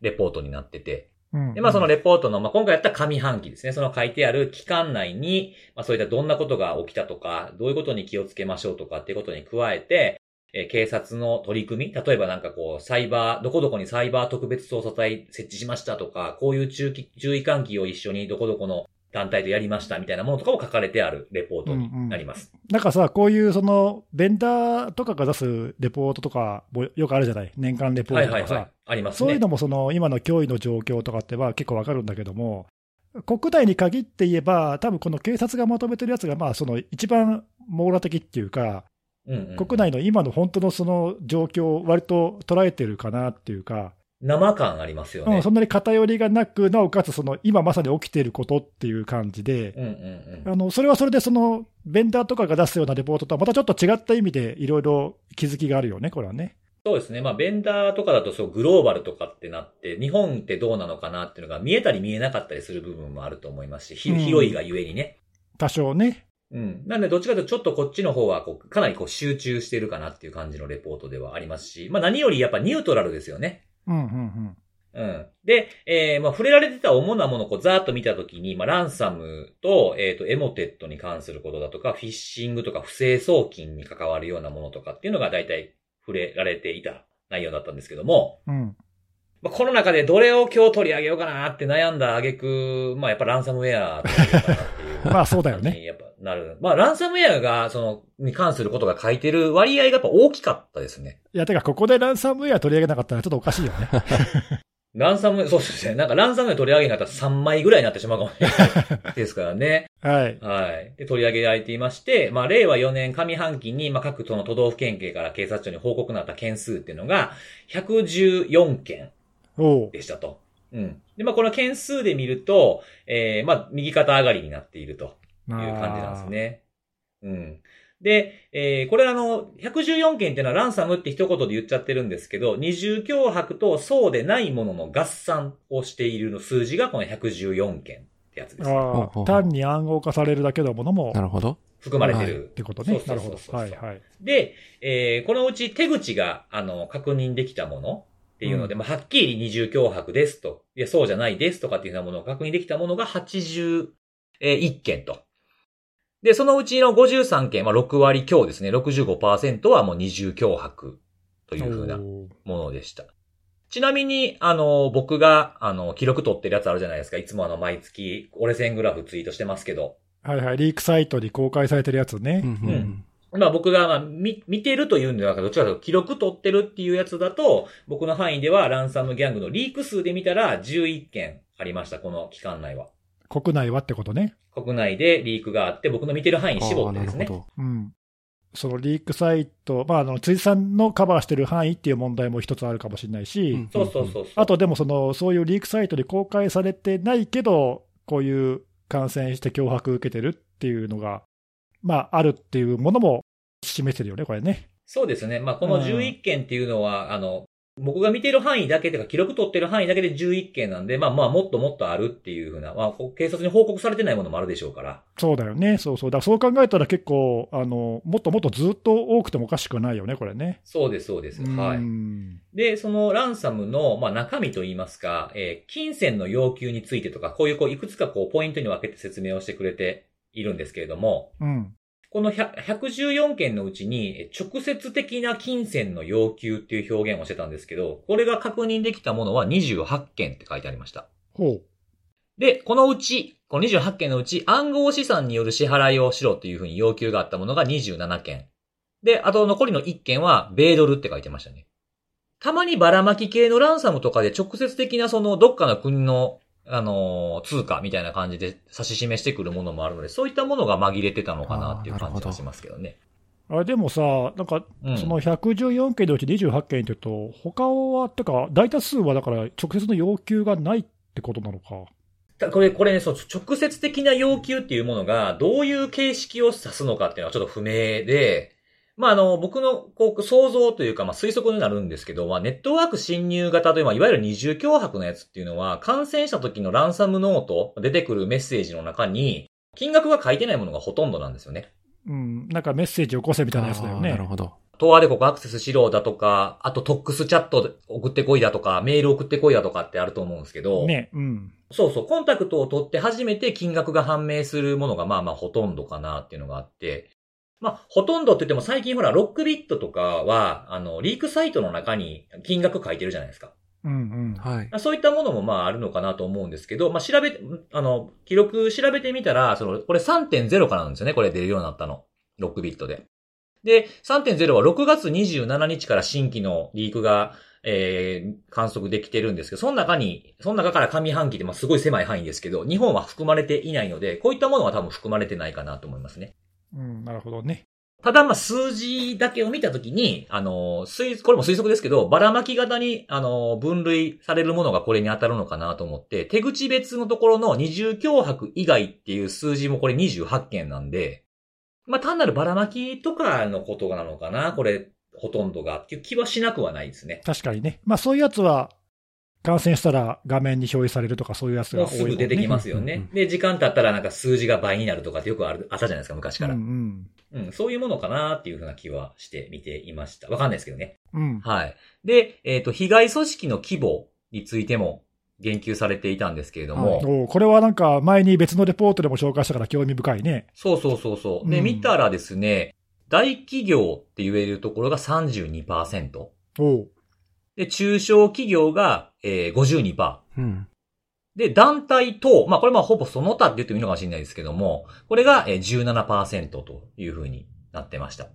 A: レポートになってて、
B: うん、
A: で、まあそのレポートの、まあ今回やった上半期ですね。その書いてある期間内に、まあそういったどんなことが起きたとか、どういうことに気をつけましょうとかっていうことに加えて、えー警察の取り組み、例えばなんかこう、サイバー、どこどこにサイバー特別捜査隊設置しましたとか、こういう注意注意喚起を一緒にどこどこの団体とやりましたみたいなものとかも書かれてあるレポートになります。
B: なんかさ、こういうその、ベンダーとかが出すレポートとかもよくあるじゃない？年間レポートとかさ。
A: はいはいはい。ありますね。
B: そういうのもその、今の脅威の状況とかっては結構わかるんだけども、国内に限って言えば、多分この警察がまとめてるやつが、まあ、その一番網羅的っていうか、
A: うんうん
B: 国内の今の本当のその状況を割と捉えてるかなっていうか、
A: 生感ありますよね。
B: うん、そんなに偏りがなく、なおかつその今まさに起きていることっていう感じで、
A: うんうんうん。
B: あのそれはそれでそのベンダーとかが出すようなレポートとはまたちょっと違った意味でいろいろ気づきがあるよね、これはね。
A: そうですね。まあ、ベンダーとかだとそう、グローバルとかってなって、日本ってどうなのかなっていうのが見えたり見えなかったりする部分もあると思いますし、ひ
B: うん
A: 広いがゆえにね。
B: 多少ね。
A: うん。なんで、どっちかというと、ちょっとこっちの方は、こう、かなりこう、集中してるかなっていう感じのレポートではありますし、まあ、何よりやっぱニュートラルですよね。
B: うんうん
A: うん。で、えー、まあ、触れられてた主なものをこう、ざーっと見たときに、まあ、ランサムと、えっ、と、エモテットに関することだとか、フィッシングとか不正送金に関わるようなものとかっていうのが大体触れられていた内容だったんですけども、
B: うん。うん。
A: まあ、この中でどれを今日取り上げようかなって悩んだ挙句、まあ、やっぱランサムウェア取り上げようか。
B: まあそうだよね
A: やっぱなる。まあ、ランサムウェアが、その、に関することが書いてる割合がやっぱ大きかったですね。
B: いや、てか、ここでランサムウェア取り上げなかったらちょっとおかしいよね。
A: ランサム、そうですね。なんかランサムウェア取り上げなかったら3枚ぐらいになってしまうかもしれないですからね。
B: はい。
A: はい。で、取り上げられていまして、まあ、令和4年上半期に、まあ、各その都道府県警から警察庁に報告なった件数っていうのが、114件でしたと。うん。で、まあ、この件数で見ると、えー、まあ、右肩上がりになっているという感じなんです。ね。うん。で、えー、これあの、114件っていうのはランサムって一言で言っちゃってるんですけど、二重脅迫とそうでないものの合算をしているの数字がこの114件ってやつです、ね。
B: ああ単に暗号化されるだけのものも
C: なるほど。
A: 含まれて
B: っ
A: る。
B: てことね。
A: そう
B: なるほど。
A: そうそうそう
B: はいはい。
A: で、えー、このうち手口が、あの、確認できたものっていうので、まあ、はっきり二重脅迫ですと、いや、そうじゃないですとかっていうようなものを確認できたものが81件と。で、そのうちの53件、まあ、6割強ですね。65%はもう二重脅迫というふうなものでした。ちなみに、あの、僕が、あの、記録取ってるやつあるじゃないですか。いつもあの、毎月、折れ線グラフツイートしてますけど。
B: はいはい。リークサイトに公開されてるやつね。
C: うんうん
A: まあ僕が、まあ、見、見てるというんではなくて、どっちかというと記録取ってるっていうやつだと、僕の範囲ではランサムギャングのリーク数で見たら11件ありました、この期間内は。
B: 国内はってことね。
A: 国内でリークがあって、僕の見てる範囲に絞ってですね。
C: なるほど。
B: うん。そのリークサイト、まあ、あの、辻さんのカバーしてる範囲っていう問題も一つあるかもしれないし、
C: うん
A: そうそうそうそう。
B: あとでもその、そういうリークサイトに公開されてないけど、こういう感染して脅迫受けてるっていうのが、まあ、あるっていうものも示してるよね、これね。
A: そうですね。まあこの11件っていうのは、あの、僕が見てる範囲だけというか、記録取ってる範囲だけで11件なんで、まあまあもっともっとあるっていうふうな、まあ警察に報告されてないものもあるでしょうから。
B: そうだよね、そうそう。だからそう考えたら結構、あの、もっともっとずっと多くてもおかしくないよね、これね。
A: そうです、そうです。はい。
B: うん
A: で、そのランサムの、まあ、中身といいますか、えー金銭の要求についてとか、こういうこういくつかこうポイントに分けて説明をしてくれているんですけれども、
B: うん。
A: この100 114件のうちに、え直接的な金銭の要求っていう表現をしてたんですけど、これが確認できたものは28件って書いてありました。
B: ほう。
A: で、このうち、この28件のうち暗号資産による支払いをしろっていうふうに要求があったものが27件。で、あと残りの1件は米ドルって書いてましたね。たまにばらまき系のランサムとかで直接的なそのどっかの国の、あのー通貨みたいな感じで指し示してくるものもあるので、そういったものが紛れてたのかなっていう感じがしますけどね。
B: あれでもさ、なんか、
A: うん
B: その114件のうち28件って言うと、他は、てか、大多数はだから、直接の要求がないってことなのか。
A: たこれ、これね、そう、直接的な要求っていうものが、どういう形式を指すのかっていうのはちょっと不明で、まあ、あの、僕の、こう、想像というか、まあ、推測になるんですけど、まあ、ネットワーク侵入型という、まあ、いわゆる二重脅迫のやつっていうのは、感染した時のランサムノート、出てくるメッセージの中に、金額が書いてないものがほとんどなんですよね。
B: うん、なんかメッセージを起こせみたいなやつだよ
C: あーなる
B: ね。
C: ほど。
A: トアでここアクセスしろだとか、あとトックスチャットで送ってこいだとか、メール送ってこいだとかってあると思うんですけど、
B: ね、うん。
A: そうそう、コンタクトを取って初めて金額が判明するものがまあまあほとんどかなっていうのがあって、まあ、ほとんどって言っても最近ほら、ロックビットとかは、あの、リークサイトの中に金額書いてるじゃないですか。
B: うんうん。
C: はい。
A: そういったものもまああるのかなと思うんですけど、まあ調べ、あの、記録調べてみたら、その、これ3.0からなんですよね。これ出るようになったの。6ビットで。で、3.0は6月27日から新規のリークが、えー、観測できてるんですけど、その中に、その中から上半期ってまあすごい狭い範囲ですけど、日本は含まれていないので、こういったものは多分含まれてないかなと思いますね。
B: うん、なるほどね。
A: ただ、まあ、数字だけを見たときに、あの、推、これも推測ですけど、ばらまき型に、あの、分類されるものがこれに当たるのかなと思って、手口別のところの二重脅迫以外っていう数字もこれ28件なんで、まあ、単なるばらまきとかのことなのかな、これ、ほとんどがっていう気はしなくはないですね。
B: 確かにね。まあそういうやつは、感染したら画面に表示されるとかそういうやつが多いね。
A: すぐ出てきますよね。
C: うんうん
A: で、時間経ったらなんか数字が倍になるとかってよくある、あったじゃないですか、昔から。
B: うん
A: うん、そういうものかなっていうふうな気はして見ていました。わかんないですけどね。
B: うん。うん。
A: はい。で、えっ、と、被害組織の規模についても言及されていたんですけれども、
B: これはなんか前に別のレポートでも紹介したから興味深いね。
A: そうそうそうそう。で、
B: うん
A: 見たらですね、大企業って言えるところが32%。
B: おう
A: で、中小企業が、えー、52%。
C: うん。
A: で、団体等、まあこれまあほぼその他って言ってもいいのかもしれないですけども、これがえー17%という風になってました。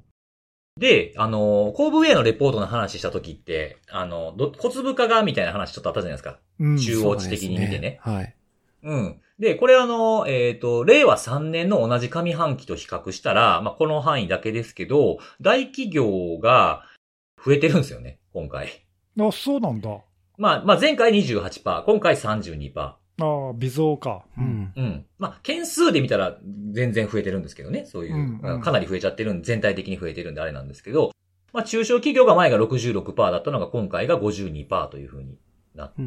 A: で、あのー、コーブウェイのレポートの話した時って、あの、ど小粒化がみたいな話ちょっとあったじゃないですか。
B: うん。
A: 中央値的に見てね
C: そうですはい。
A: うん。で、これあの、えっ、と、令和3年の同じ上半期と比較したら、まあ、この範囲だけですけど、大企業が増えてるんですよね、今回。
B: あ、そうなんだ。
A: まあ、まあ、前回28%、今回32%。
B: ああ、微増か。
C: う。ん。
A: うん。まあ、件数で見たら全然増えてるんですけどね。そういう、
B: うんうん
A: かなり増えちゃってるん全体的に増えてるんであれなんですけど、まあ、中小企業が前が66%だったのが今回が52%という風になってい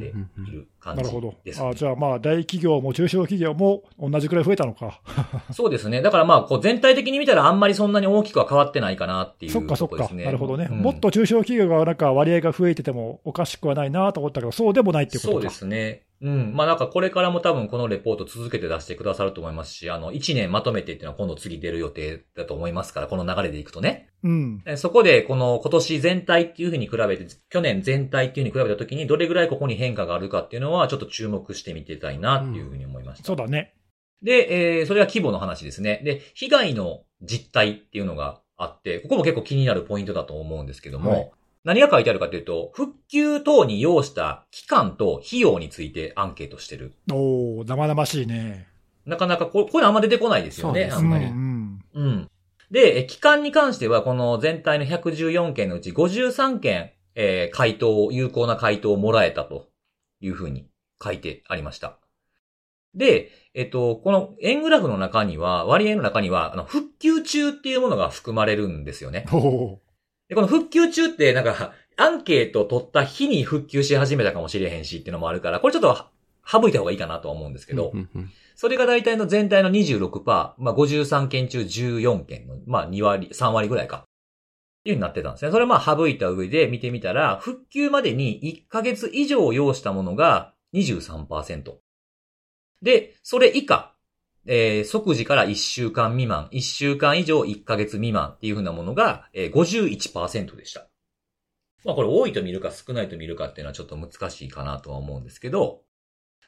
A: る感じ
B: なるほど。
A: です、ね
B: あじゃあまあ大企業も中小企業も同じくらい増えたのか。
A: そうですね。だからまあ、こう全体的に見たらあんまりそんなに大きくは変わってないかなっていう
B: そっかそっか。なるほどね、
A: うん
B: もっと中小企業がなんか割合が増えててもおかしくはないなと思ったけど、そうでもないっていうことか。
A: そうですね。うん。まあなんかこれからも多分このレポート続けて出してくださると思いますし、あの、1年まとめてっていうのは今度次出る予定だと思いますから、この流れでいくとね。
B: うん。
A: えそこでこの今年全体っていうふうに比べて、去年全体っていうふうに比べたときにどれぐらいここに変化があるかっていうのはちょっと注目してみてたいなっていうふうに思いました。
B: そうだね。
A: で、えー、それは規模の話ですね。で、被害の実態っていうのがあって、ここも結構気になるポイントだと思うんですけども、
B: はい
A: 何が書いてあるかというと、復旧等に要した期間と費用についてアンケートしてる。
B: おお生々しいね。
A: なかなかこ、こういうのあんま出てこないですよね、あんまり。
B: うん
A: うん。で、え期間に関しては、この全体の114件のうち53件、えー回答、有効な回答をもらえたというふうに書いてありました。で、えっと、この円グラフの中には、割合の中には、あの、復旧中っていうものが含まれるんですよね。
B: うん。おお
A: で、この復旧中って、なんか、アンケート取った日に復旧し始めたかもしれへんしっていうのもあるから、これちょっとは省いた方がいいかなとは思うんですけど、それが大体の全体の26%、まあ53件中14件の、まあ2割、3割ぐらいか。っていう風になってたんですね。それはまあ省いた上で見てみたら、復旧までに1ヶ月以上要したものが23%。で、それ以下、えー即時から1週間未満、1週間以上1ヶ月未満っていう風なものが、えー51%でした。まあこれ多いと見るか少ないと見るかっていうのはちょっと難しいかなとは思うんですけど、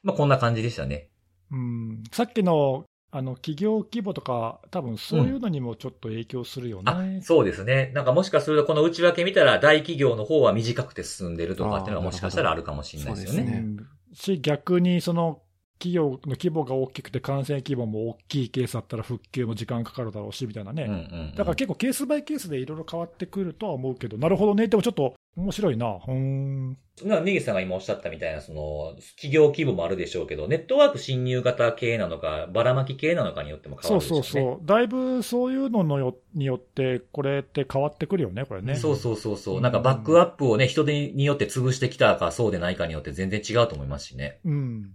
A: まあこんな感じでしたね。
B: うん。さっきの、あの、企業規模とか、多分そういうのにもちょっと影響するよ
A: あ
B: ね。、
A: そうですね。なんかもしかするとこの内訳見たら大企業の方は短くて進んでるとかっていうのはもしかしたらあるかもしれないですよね。
B: し、逆にその企業の規模が大きくて感染規模も大きいケースだったら復旧も時間かかるだろうし、みたいなね。
A: うんうんうん
B: だから結構ケースバイケースでいろいろ変わってくるとは思うけど、なるほどね。でもちょっと面白いな。うーん。
A: な、ネギさんが今おっしゃったみたいな、その、企業規模もあるでしょうけど、ネットワーク侵入型系なのか、ばらまき系なのかによっても変
B: そう
A: わるでしょうね。
B: そうそう。だいぶそういうののよによって、これって変わってくるよね、これね。
A: そうそうそうそう。なんかバックアップをね、人手によって潰してきたか、そうでないかによって全然違うと思いますしね。
B: うん。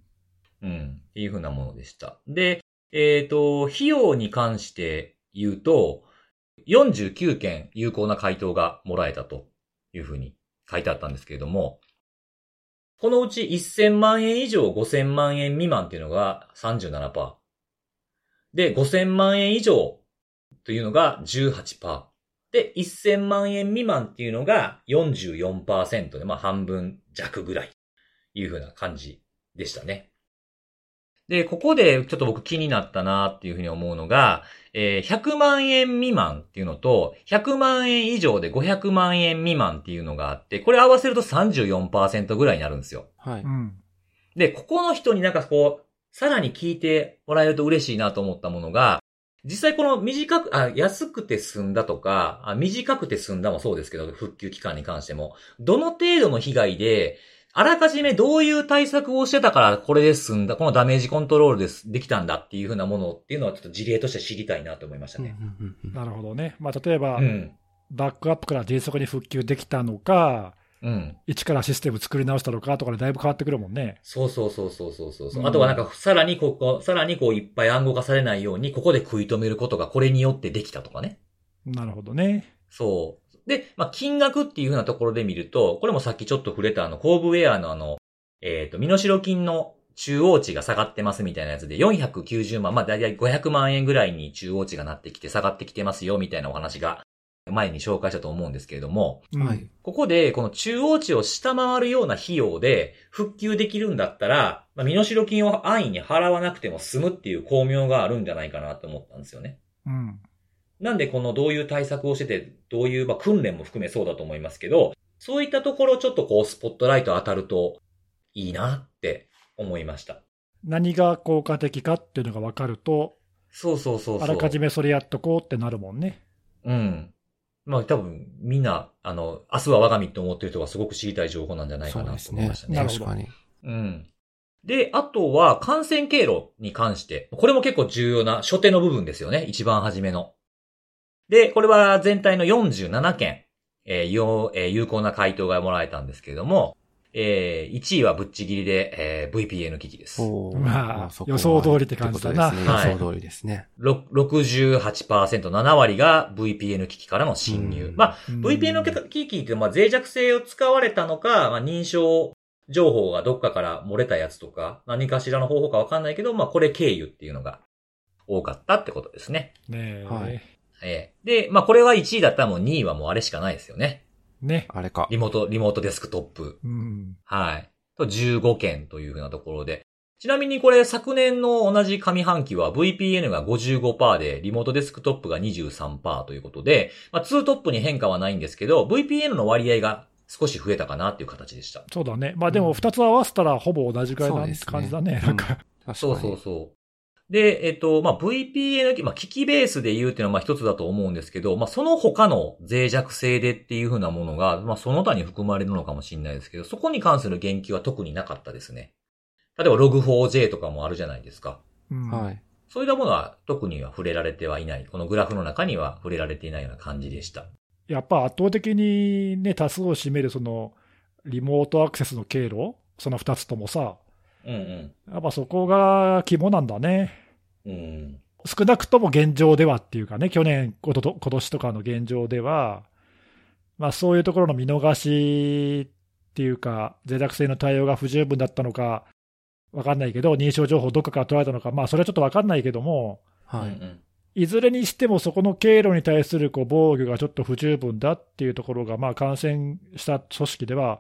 A: うん。っていうふうなものでした。で、えっ、と、費用に関して言うと、49件有効な回答がもらえたというふうに書いてあったんですけれども、このうち1000万円以上5000万円未満っていうのが37%。で、5000万円以上というのが18%。で、1000万円未満っていうのが44%で、まあ半分弱ぐらいいう風な感じでしたね。で、ここでちょっと僕気になったなっていうふうに思うのが、えー、100万円未満っていうのと、100万円以上で500万円未満っていうのがあって、これ合わせると34%ぐらいになるんですよ。
C: はい。
B: うん。
A: で、ここの人になんかこう、さらに聞いてもらえると嬉しいなと思ったものが、実際この短く、あ、安くて済んだとか、あ短くて済んだもそうですけど、復旧期間に関しても、どの程度の被害で、あらかじめどういう対策をしてたからこれで済んだ、このダメージコントロールです、できたんだっていうふうなものっていうのはちょっと事例として知りたいなと思いましたね。
C: うんうんうん
B: なるほどね。まあ、例えば、
A: うん。
B: バックアップから迅速に復旧できたのか、
A: うん。
B: 一からシステム作り直したのかとかでだいぶ変わってくるもんね。
A: そうそうそうそうそうそう。
B: うん
A: あとはなんか、さらにここ、さらにこういっぱい暗号化されないように、ここで食い止めることがこれによってできたとかね。
B: なるほどね。
A: そう。で、まあ、金額っていうふうなところで見ると、これもさっきちょっと触れたあの、コーブウェアのあの、えっ、と、身代金の中央値が下がってますみたいなやつで、490万、まあ、だいたい500万円ぐらいに中央値がなってきて下がってきてますよ、みたいなお話が、前に紹介したと思うんですけれども、
B: うん
C: はい。
A: ここで、この中央値を下回るような費用で復旧できるんだったら、まあ、身代金を安易に払わなくても済むっていう巧妙があるんじゃないかなと思ったんですよね。
B: うん。
A: なんでこのどういう対策をしてて、どういう、まあ、訓練も含めそうだと思いますけど、そういったところちょっとこうスポットライト当たるといいなって思いました。
B: 何が効果的かっていうのが分かると、
A: そうそうそうそう。
B: あらかじめそれやっとこうってなるもんね。
A: うん。まあ多分みんな、あの、明日は我が身って思ってる人がすごく知りたい情報なんじゃないかなと思いました。ね。
B: なるほど
C: 確かに。
A: うん。で、あとは感染経路に関して、これも結構重要な初手の部分ですよね。一番初めの。で、これは全体の47件、えーよえー有効な回答がもらえたんですけれども、えー1位はぶっちぎりで、えー VPN 機器です。
B: まあ予想通りって感じだな
C: ですね
A: はい
C: 予想通りですね。
A: ろ68%、7割が VPN 機器からの侵入。
C: うん
A: まあ、
B: うん
A: VPN 機器ってまあ脆弱性を使われたのか、まあ、認証情報がどっかから漏れたやつとか、何かしらの方法かわかんないけど、まあ、これ経由っていうのが多かったってことですね。
B: ねえ。
C: はい
A: ええで、まあ、これは1位だったらもう2位はもうあれしかないですよね。
B: ね。
C: あれか。
A: リモート、リモートデスクトップ。
B: うん。
A: はい。と15件というふうなところで。ちなみにこれ昨年の同じ上半期は VPN が55%で、リモートデスクトップが23%ということで、まあ、2トップに変化はないんですけど、VPN の割合が少し増えたかなっていう形でした。
B: そうだね。まあでも2つ合わせたらほぼ同じぐらいな
C: そうですね
B: 感じだね。なんか。
C: 確かに
A: そうそうそう。で、えっと、まあ、VPN、まあ、機器ベースで言うっていうのはまあ一つだと思うんですけど、まあ、その他の脆弱性でっていうふうなものが、まあ、その他に含まれるのかもしれないですけど、そこに関する言及は特になかったですね。例えば Log4j とかもあるじゃないですか。
B: うん
C: はい。
A: そういったものは特には触れられてはいない。このグラフの中には触れられていないような感じでした。
B: やっぱ圧倒的にね、多数を占めるその、リモートアクセスの経路、その2つともさ、
A: うん
B: やっぱそこが肝なんだね。
A: うん。うん。
B: 少なくとも現状ではっていうかね、去年、ことと今年とかの現状では、まあそういうところの見逃しっていうか、脆弱性の対応が不十分だったのか、わかんないけど、認証情報どっかから取られたのか、まあそれはちょっとわかんないけども、
C: はい。
A: うんうん
B: いずれにしてもそこの経路に対するこう防御がちょっと不十分だっていうところが、まあ感染した組織では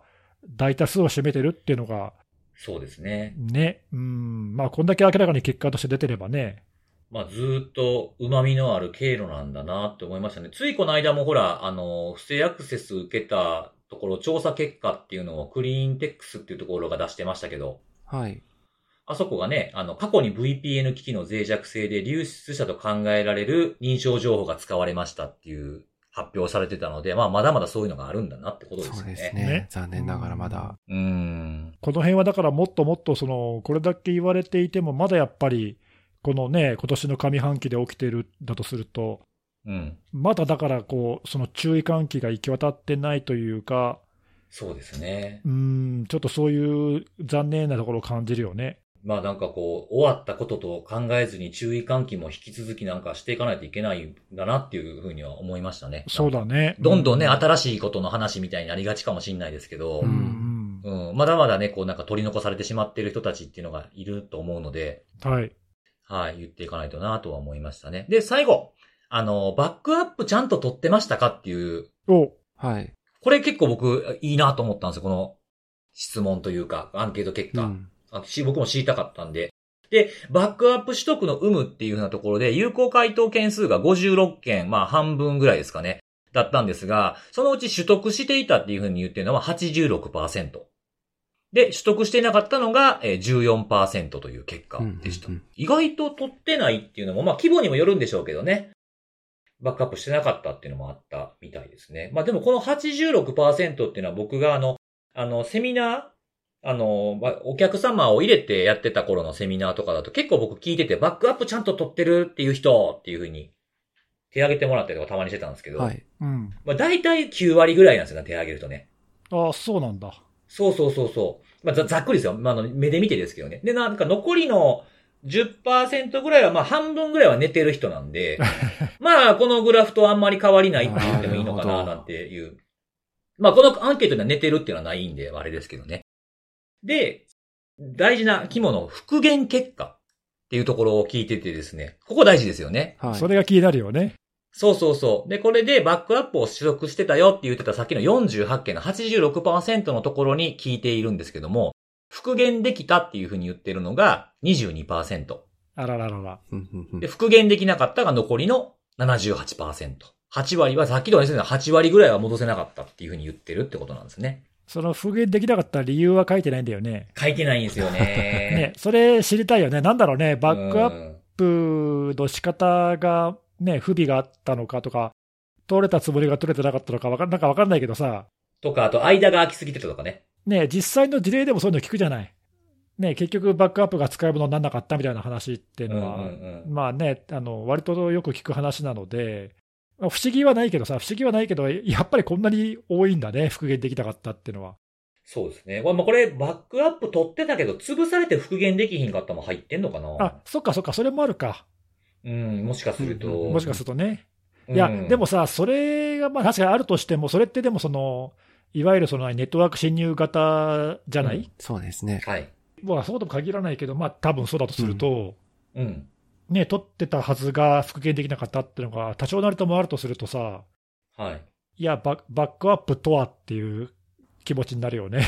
B: 大多数を占めてるっていうのが、
A: そうですね。
B: ね、うん、まあこんだけ明らかに結果として出てればね、
A: まあ、ずーっと旨味のある経路なんだなって思いましたね。ついこの間もほら、あの、不正アクセス受けたところ、調査結果っていうのをクリーンテックスっていうところが出してましたけど、
C: はい。
A: あそこがね、あの、過去に VPN 機器の脆弱性で流出したと考えられる認証情報が使われましたっていう発表されてたので、まあ、まだまだそういうのがあるんだなってことですよね。
C: そうですね
B: ね。
C: 残念ながらまだ。
A: うーん。
B: この辺はだからもっともっとその、これだけ言われていても、まだやっぱり、このね、今年の上半期で起きてるんだとすると、
A: うん。
B: まだだからこう、その注意喚起が行き渡ってないというか、
A: そうですね。
B: うん、ちょっとそういう残念なところを感じるよね。
A: まあなんかこう、終わったことと考えずに注意喚起も引き続きなんかしていかないといけないんだなっていうふうには思いましたね。
B: そうだね。
A: どんどんね、
B: う
A: 新しいことの話みたいになりがちかもしれないですけど、
B: う
A: うん
B: ん、
A: まだまだね、こうなんか取り残されてしまっている人たちっていうのがいると思うので、
B: はい。
A: はい、言っていかないとなとは思いましたね。で、最後、あの、バックアップちゃんと取ってましたかっていう、
B: お
C: はい。
A: これ結構僕いいなと思ったんですよ、この質問というか、アンケート結果、
C: うん
A: あし僕も知りたかったんで。で、バックアップ取得の有無っていうふうなところで、有効回答件数が56件、まあ半分ぐらいですかね、だったんですが、そのうち取得していたっていうふうに言ってるのは86%。で、取得していなかったのがえー14%という結果でした。
C: うんうんうん
A: 意外と取ってないっていうのも、まあ規模にもよるんでしょうけどね。バックアップしてなかったっていうのもあったみたいですね。まあでもこの86%っていうのは僕があの、あの、セミナーあの、まあお客様を入れてやってた頃のセミナーとかだと結構僕聞いてて、バックアップちゃんと取ってるっていう人っていうふうに手挙げてもらったりとかたまにしてたんですけど、
C: はい。
B: うん。
A: まあ大体9割ぐらいなんですよね、手挙げるとね。
B: ああ、そうなんだ。
A: そうそうそうそう。まあざざっくりですよ。まああの目で見てですけどね。で、なんか残りの10%ぐらいは、まあ半分ぐらいは寝てる人なんで、まあこのグラフとあんまり変わりないって言ってもいいのかな、
C: な
A: んていう。まあこのアンケートでは寝てるっていうのはないんで、あれですけどね。で、大事な肝の復元結果っていうところを聞いててですね。ここ大事ですよね。
C: はい。
B: それが気になるよね。
A: そうそうそう。で、これでバックアップを取得してたよって言ってたさっきの48件の86%のところに聞いているんですけども、復元できたっていうふうに言ってるのが22%。
B: あらららら。
C: うんうんうん
A: で、復元できなかったが残りの78%。8割は、さっきと同じような8割ぐらいは戻せなかったっていうふうに言ってるってことなんですね。
B: その復元できなかった理由は書いてないんだよね。
A: 書いてないんですよね。
B: ね、それ知りたいよね。なんだろうね、バックアッ
A: ッ
B: プの仕方がね、不備があったのかとか、取れたつもりが取れてなかったのかわかんなんかわかんないけどさ、
A: とか、あと間が空きすぎてたとかね。
B: ね、実際の事例でもそういうの聞くじゃない。ね、結局バックアップが使い物にならなかったみたいな話っていうのは、
A: うんうんうん
B: まあね、あの、割とよく聞く話なので、まあ不思議はないけどさ、不思議はないけど、やっぱりこんなに多いんだね、復元できなかったっていうのは。
A: そうですね。まあこれ、バックアップ取ってたけど、潰されて復元できひんかったのも入ってんのかな？
B: あ、そっかそっか、それもあるか。
A: うん、もしかすると。
C: うん
B: もしかするとね。いや、
A: うん
B: でもさ、それがまあ確かにあるとしても、それってでもその、いわゆるそのネットワーク侵入型じゃない、
A: うん
C: そうですね。
A: はい。
B: まあそうとも限らないけど、まあ多分そうだとすると、
A: うん。
B: ね、取ってたはずが復元できなかったっていうのが、多少なりともあるとするとさ、
A: はい。
B: いやバ、バックアップとはっていう気持ちになるよね。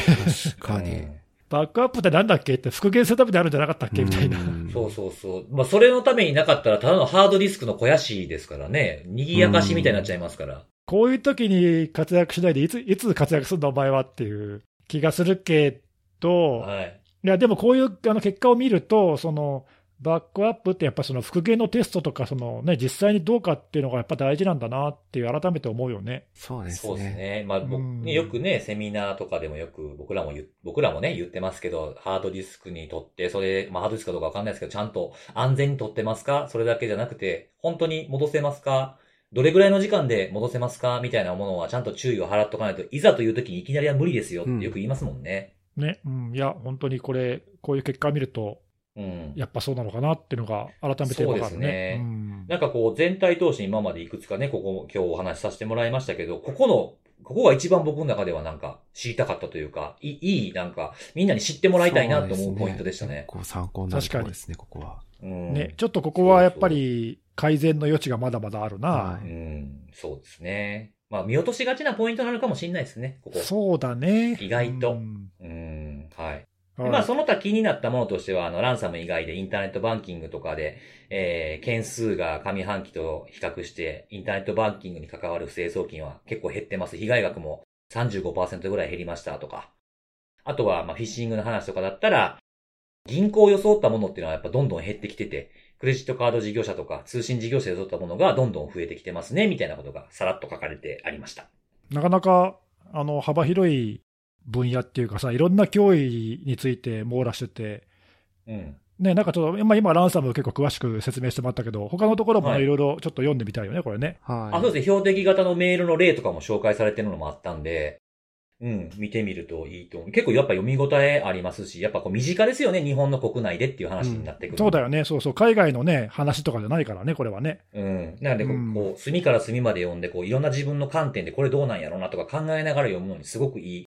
C: 確かに。
B: バックアップってなんだっけって、復元するためにあるんじゃなかったっけみたいな。
C: うん
A: そうそうそう。まあ、それのためになかったら、ただのハードディスクの肥やしですからね。賑やかしみたいになっちゃいますから。
B: こういう時に活躍しないで、いつ、いつ活躍するんだお前はっていう気がするけど、
A: はい。
B: いや、でもこういうあの結果を見ると、そのバックアップってやっぱその復元のテストとか、そのね、実際にどうかっていうのがやっぱ大事なんだなっていう、改めて思うよね。
C: そうです
A: そうです
C: ね。
A: ね。まあ、僕
B: うん
A: ね、よくね、セミナーとかでもよく、僕らも言う、僕らもね、言ってますけど、ハードディスクにとって、それ、まあ、ハードディスクかどうかわかんないですけど、ちゃんと安全に取ってますか？それだけじゃなくて、本当に戻せますか？どれぐらいの時間で戻せますか？みたいなものはちゃんと注意を払っとかないと、いざという時にいきなりは無理ですよってよく言いますもんね。
B: ね、うん、いや、本当にこれ、こういう結果を見ると、
A: うん。
B: やっぱそうなのかなっていうのが、改めてわかる
A: そうですね
B: ね。うん
A: なんかこう、全体通して今までいくつかね、ここ、今日お話しさせてもらいましたけど、ここの、ここが一番僕の中ではなんか知りたかったというか、いい、いいなんか、みんなに知ってもらいたいなと思うポイントでしたね。
C: 結構参考になるところですね、ここは。
A: うん。
B: ね、ちょっとここはやっぱり改善の余地がまだまだあるな。
C: はい
A: うん、そうですね。まあ、見落としがちなポイントなのかもしれないですね、ここ。
B: そうだね。
A: 意外と
B: うん
A: うん、はい。
B: はい
A: まあ、その他気になったものとしては、あの、ランサム以外でインターネットバンキングとかで、えー、件数が上半期と比較して、インターネットバンキングに関わる不正送金は結構減ってます。被害額も35%ぐらい減りましたとか。あとは、まあ、フィッシングの話とかだったら、銀行を装ったものっていうのはやっぱどんどん減ってきてて、クレジットカード事業者とか通信事業者で装ったものがどんどん増えてきてますね、みたいなことがさらっと書かれてありました。
B: なかなかあの幅広い分野っていうかさ、いろんな脅威について網羅してて、
A: うん。
B: ね、なんかちょっと、まあ、今、ランサム結構詳しく説明してもらったけど、他のところも
A: はい
B: いろいろちょっと読んでみたいよね、これね。
C: はい。
A: あ、そうですね。標的型のメールの例とかも紹介されてるのもあったんで、うん、見てみるといいと思う。結構やっぱ読み応えありますし、やっぱこう身近ですよね。日本の国内でっていう話になってくる。
B: そうだよね、そうそう、海外のね、話とかじゃないからね、これはね。
A: うん。なのでこう、
B: うん
A: こう隅から隅まで読んで、こう、いろんな自分の観点でこれどうなんやろうなとか考えながら読むのにすごくいい、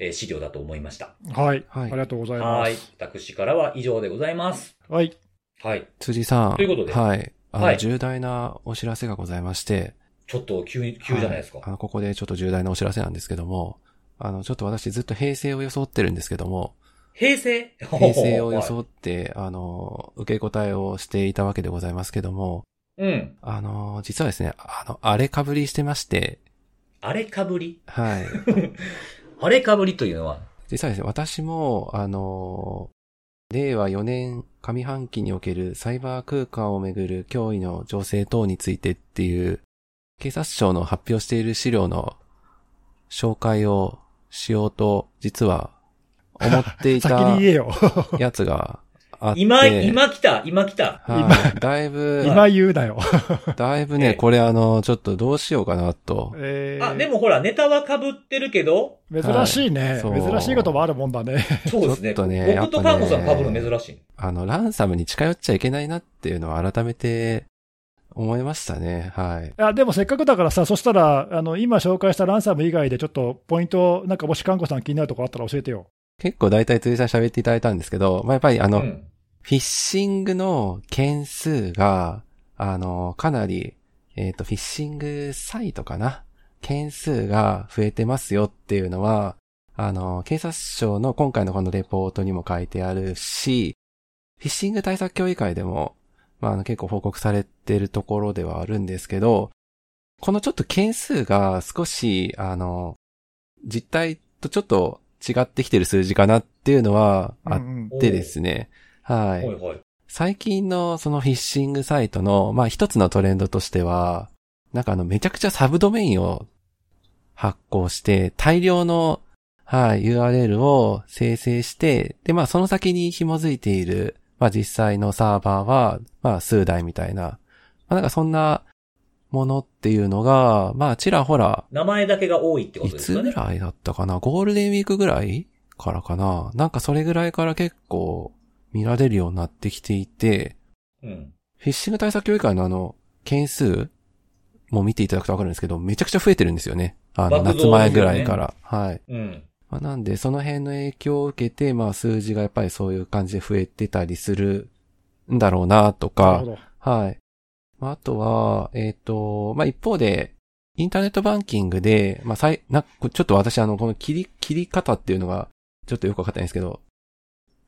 A: えー資料だと思いました。
B: はい、
C: はい
B: ありがとうございま
A: はい
B: す。。
A: 私からは以上でございます。
B: はい、
A: はい。
C: 辻さん。
A: ということで
C: はい。あの、
A: はい
C: 重大なお知らせがございまして。
A: ちょっと急に、急じゃないですか。
C: はあの、ここでちょっと重大なお知らせなんですけども、あの、ちょっと私ずっと平成を装ってるんですけども、
A: 平成？
C: 平成を装って、あの、受け答えをしていたわけでございますけども、
A: うん。
C: あの、実はですね、あの、あれかぶりしてまして、
A: あれかぶり？
C: はい。
A: あれかぶりというのは、
C: 実はですね、私も、あの、令和4年上半期におけるサイバー空間をめぐる脅威の情勢等についてっていう、警察庁の発表している資料の紹介をしようと、実は思ってい
B: 先
C: た。やつがあって。
A: 今、今来た、今来た。
C: はい、だいぶ、
B: 今言うなよ。
C: だいぶね、
A: ええ
C: これあの、ちょっとどうしようかなと。
B: えー
A: あ、でもほら、ネタは被ってるけど、
B: 珍しいね、
C: はい
B: 珍しいこともあるもんだね。
A: そうですね。
C: ちょっとね
A: 僕とカンコさん被るの珍しい。
C: あの、ランサムに近寄っちゃいけないなっていうのを改めて思いましたね。はい。
B: あでもせっかくだからさ、そしたら、あの今紹介したランサム以外で、ちょっとポイント、なんかもし看護さん気になるとこあったら教えてよ。
C: 結構大体辻さん喋っていただいたんですけど、まあ、やっぱりあの、
A: うん。
C: フィッシングの件数が、あの、かなり、えっ、と、フィッシングサイトかな？件数が増えてますよっていうのは、あの、警察庁の今回のこのレポートにも書いてあるし、フィッシング対策協議会でも、まあ、あの、結構報告されてるところではあるんですけど、このちょっと件数が少し、あの、実態とちょっと違ってきてる数字かなっていうのはあっ
B: うんうん
C: てですね、はい。
A: はいはい。
C: 最近のそのフィッシングサイトの、まあ一つのトレンドとしては、なんかあのめちゃくちゃサブドメインを発行して、大量の、はい、URL を生成して、で、まあその先に紐づいている、まあ実際のサーバーは、まあ数台みたいな、まあなんかそんなものっていうのが、まあちらほら、
A: 名前だけが多いってこ
C: い
A: とですかね。
C: つぐらいだったかな？ゴールデンウィークぐらいからかな？なんかそれぐらいから結構見られるようになってきていて、
A: うん。
C: フィッシング対策協議会のあの、件数も見ていただくとわかるんですけど、めちゃくちゃ増えてるんですよね。あの、夏前ぐらいから。はい。
A: うん。
C: まあ、なんで、その辺の影響を受けて、まあ、数字がやっぱりそういう感じで増えてたりするんだろうな、と
B: なるほ
C: か。
B: ど。
C: はい。まあ、あとは、えっ、と、まあ、一方で、インターネットバンキングで、まあ、さい、な、ちょっと私あの、この切り、切り方っていうのが、ちょっとよくわかってないんですけど、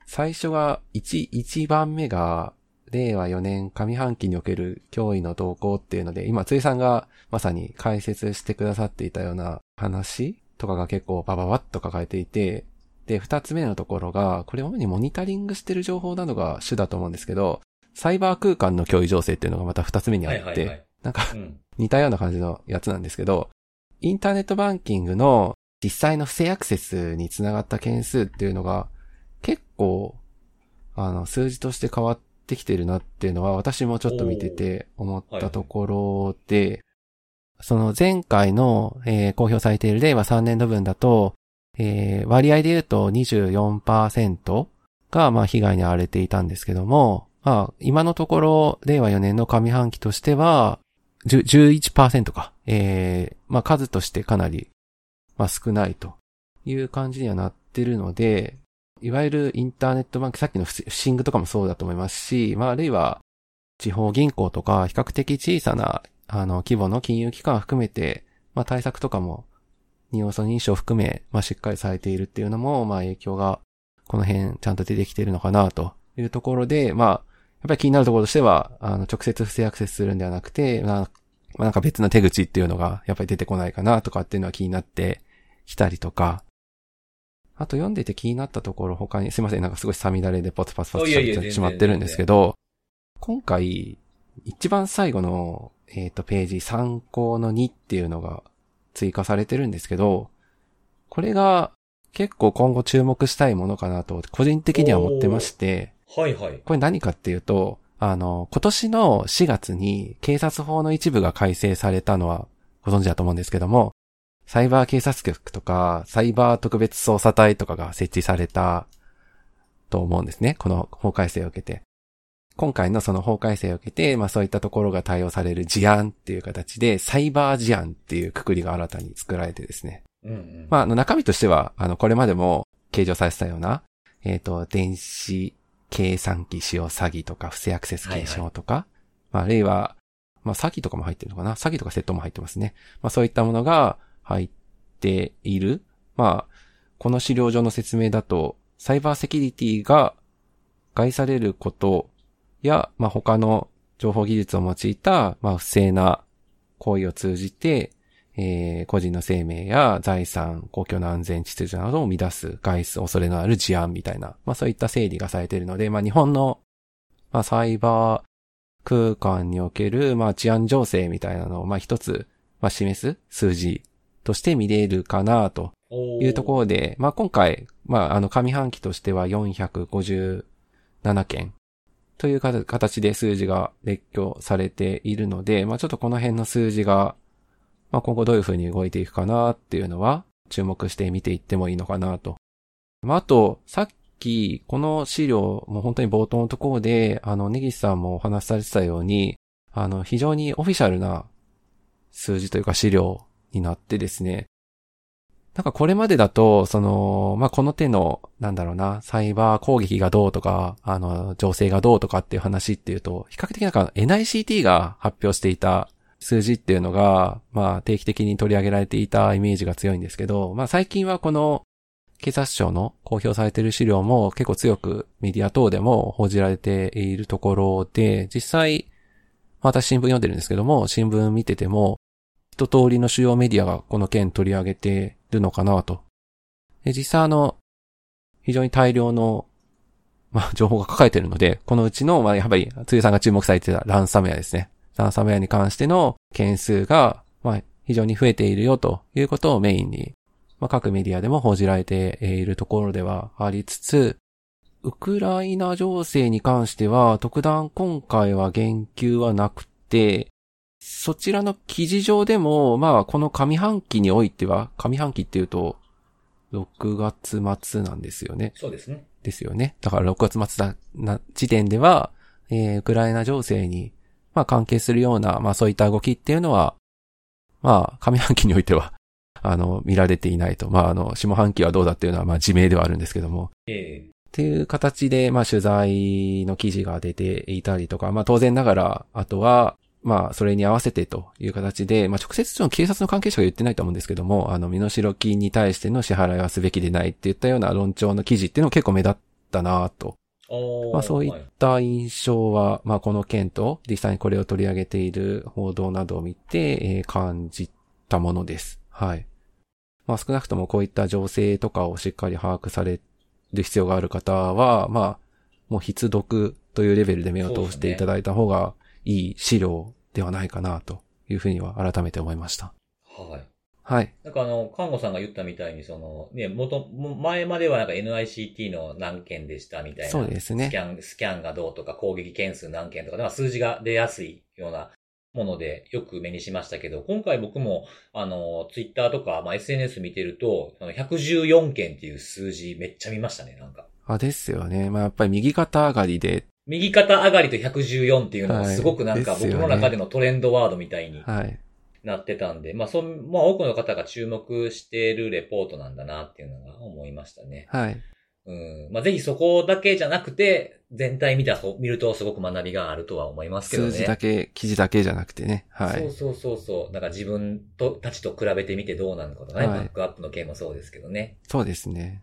C: 最初が、1、1番目が、令和4年上半期における脅威の動向っていうので、今、ついさんがまさに解説してくださっていたような話とかが結構バババッと書かれていて、で、二つ目のところが、これ主にモニタリングしてる情報などが主だと思うんですけど、サイバー空間の脅威情勢っていうのがまた二つ目にあって、
A: はいはいはい。
C: なんか
A: うん。
C: 似たような感じのやつなんですけど、インターネットバンキングの実際の不正アクセスにつながった件数っていうのが結構、あの、数字として変わってきてるなっていうのは私もちょっと見てて思ったところで、その前回の、えー公表されている令和3年度分だと、えー割合で言うと24%が、まあ、被害に遭われていたんですけども、まあ、今のところ、令和4年の上半期としては、11%か。えー、まあ数としてかなり、まあ少ないという感じにはなってるので、いわゆるインターネットバンク、さっきのフィッシングとかもそうだと思いますし、まああるいは地方銀行とか比較的小さな、あの、規模の金融機関を含めて、まあ対策とかも、二要素認証を含め、まあしっかりされているっていうのも、まあ影響が、この辺ちゃんと出てきてるのかなというところで、まあ、っぱり気になるところとしては、あの、直接不正アクセスするんではなくて、まあ、まあなんか別の手口っていうのが、やっぱり出てこないかなとかっていうのは気になってきたりとか、あと読んでて気になったところ他に、すいません、なんかすごいサミダレでポツパツパツ喋ってしまってるんですけど、今回、一番最後の、えっ、と、ページ参考の2っていうのが追加されてるんですけど、これが結構今後注目したいものかなと、個人的には思ってまして、
A: はいはい。
C: これ何かっていうと、あの、今年の4月に警察法の一部が改正されたのはご存知だと思うんですけども、サイバー警察局とか、サイバー特別捜査隊とかが設置されたと思うんですね。この法改正を受けて。今回のその法改正を受けて、まあそういったところが対応される事案っていう形で、サイバー事案っていうくくりが新たに作られてですね。
A: うんうん。
C: まあ、あの中身としては、あの、これまでも計上されてたような、えっ、と、電子計算機使用詐欺とか、不正アクセス検証とか、まあ、あるいは、まあ、詐欺とかも入ってるのかな？詐欺とか窃盗も入ってますね。まあ、そういったものが入っている。まあ、この資料上の説明だと、サイバーセキュリティが害されることや、まあ、他の情報技術を用いた、まあ、不正な行為を通じて、えー、個人の生命や財産、公共の安全秩序などを乱す、害す恐れのある事案みたいな、まあそういった整理がされているので、まあ日本の、まあサイバー空間における、まあ治安情勢みたいなのを、まあ一つ、まあ示す数字として見れるかなというところで、まあ今回、まああの上半期としては457件という形で数字が列挙されているので、まあちょっとこの辺の数字がまあ、今後どういう風に動いていくかなっていうのは注目して見ていってもいいのかなと。まあ、あと、さっき、この資料、も本当に冒頭のところで、あの、ネギスさんもお話しされてたように、あの、非常にオフィシャルな数字というか資料になってですね、なんかこれまでだと、その、まあ、この手の、なんだろうな、サイバー攻撃がどうとか、あの、情勢がどうとかっていう話っていうと、比較的なんか NICT が発表していた数字っていうのが、まあ定期的に取り上げられていたイメージが強いんですけど、まあ最近はこの警察庁の公表されている資料も結構強くメディア等でも報じられているところで、実際、私新聞読んでるんですけども、新聞見てても、一通りの主要メディアがこの件取り上げてるのかなと。で、実際あの、非常に大量の、まあ、情報が書かれてるので、このうちの、まあ、やっぱり、つゆさんが注目されてたランサムウェアですね。ランサムウェアに関しての件数が、まあ、非常に増えているよということをメインに、まあ、各メディアでも報じられているところではありつつ、ウクライナ情勢に関しては、特段今回は言及はなくて、そちらの記事上でも、まあ、この上半期においては、上半期っていうと、6月末なんですよね。
A: そうですね。
C: ですよね。だから6月末だ、な、時点では、えー、ウクライナ情勢にまあ関係するような、まあそういった動きっていうのは、まあ上半期においては、あの、見られていないと。まああの、下半期はどうだっていうのは、まあ自明ではあるんですけども。
A: ええ
C: っていう形で、まあ取材の記事が出ていたりとか、まあ当然ながら、あとは、まあ、それに合わせてという形で、まあ、直接の警察の関係者が言ってないと思うんですけども、あの、身代金に対しての支払いはすべきでないっていったような論調の記事っていうのも結構目立ったなとまあそういった印象は、まあこの件と実際にこれを取り上げている報道などを見て、えー、感じたものです。はい。まあ少なくともこういった情勢とかをしっかり把握される必要がある方は、まあ、もう必読というレベルで目を通していただいた方がいい資料ではないかなというふうには改めて思いました。
A: はい。
C: はい。
A: なんかあの、看護さんが言ったみたいに、その、ね、元、前まではなんか NICT の何件でしたみたいな。
C: そうですね。
A: スキャン、スキャンがどうとか、攻撃件数何件とか、まあ数字が出やすいようなものでよく目にしましたけど、今回僕も、あの、ツイッターとか、まあ、SNS 見てると、114件っていう数字めっちゃ見ましたね、なんか。
C: あ、ですよね。まあ、やっぱり右肩上がりで。
A: 右肩上がりと114っていうのがすごくなんか僕の中でのトレンドワードみたいに。
C: はい。
A: なってたんで、まあ、そ、まあ、多くの方が注目しているレポートなんだなっていうのが思いましたね。
C: はい。
A: うん。まあ、ぜひそこだけじゃなくて、全体見た、見るとすごく学びがあるとは思いますけどね。
C: 数字だけ、記事だけじゃなくてね。はい。
A: そうそうそうそう。だから自分と、たちと比べてみてどうなのかとかね。はい、バックアップの件もそうですけどね。
C: そうですね。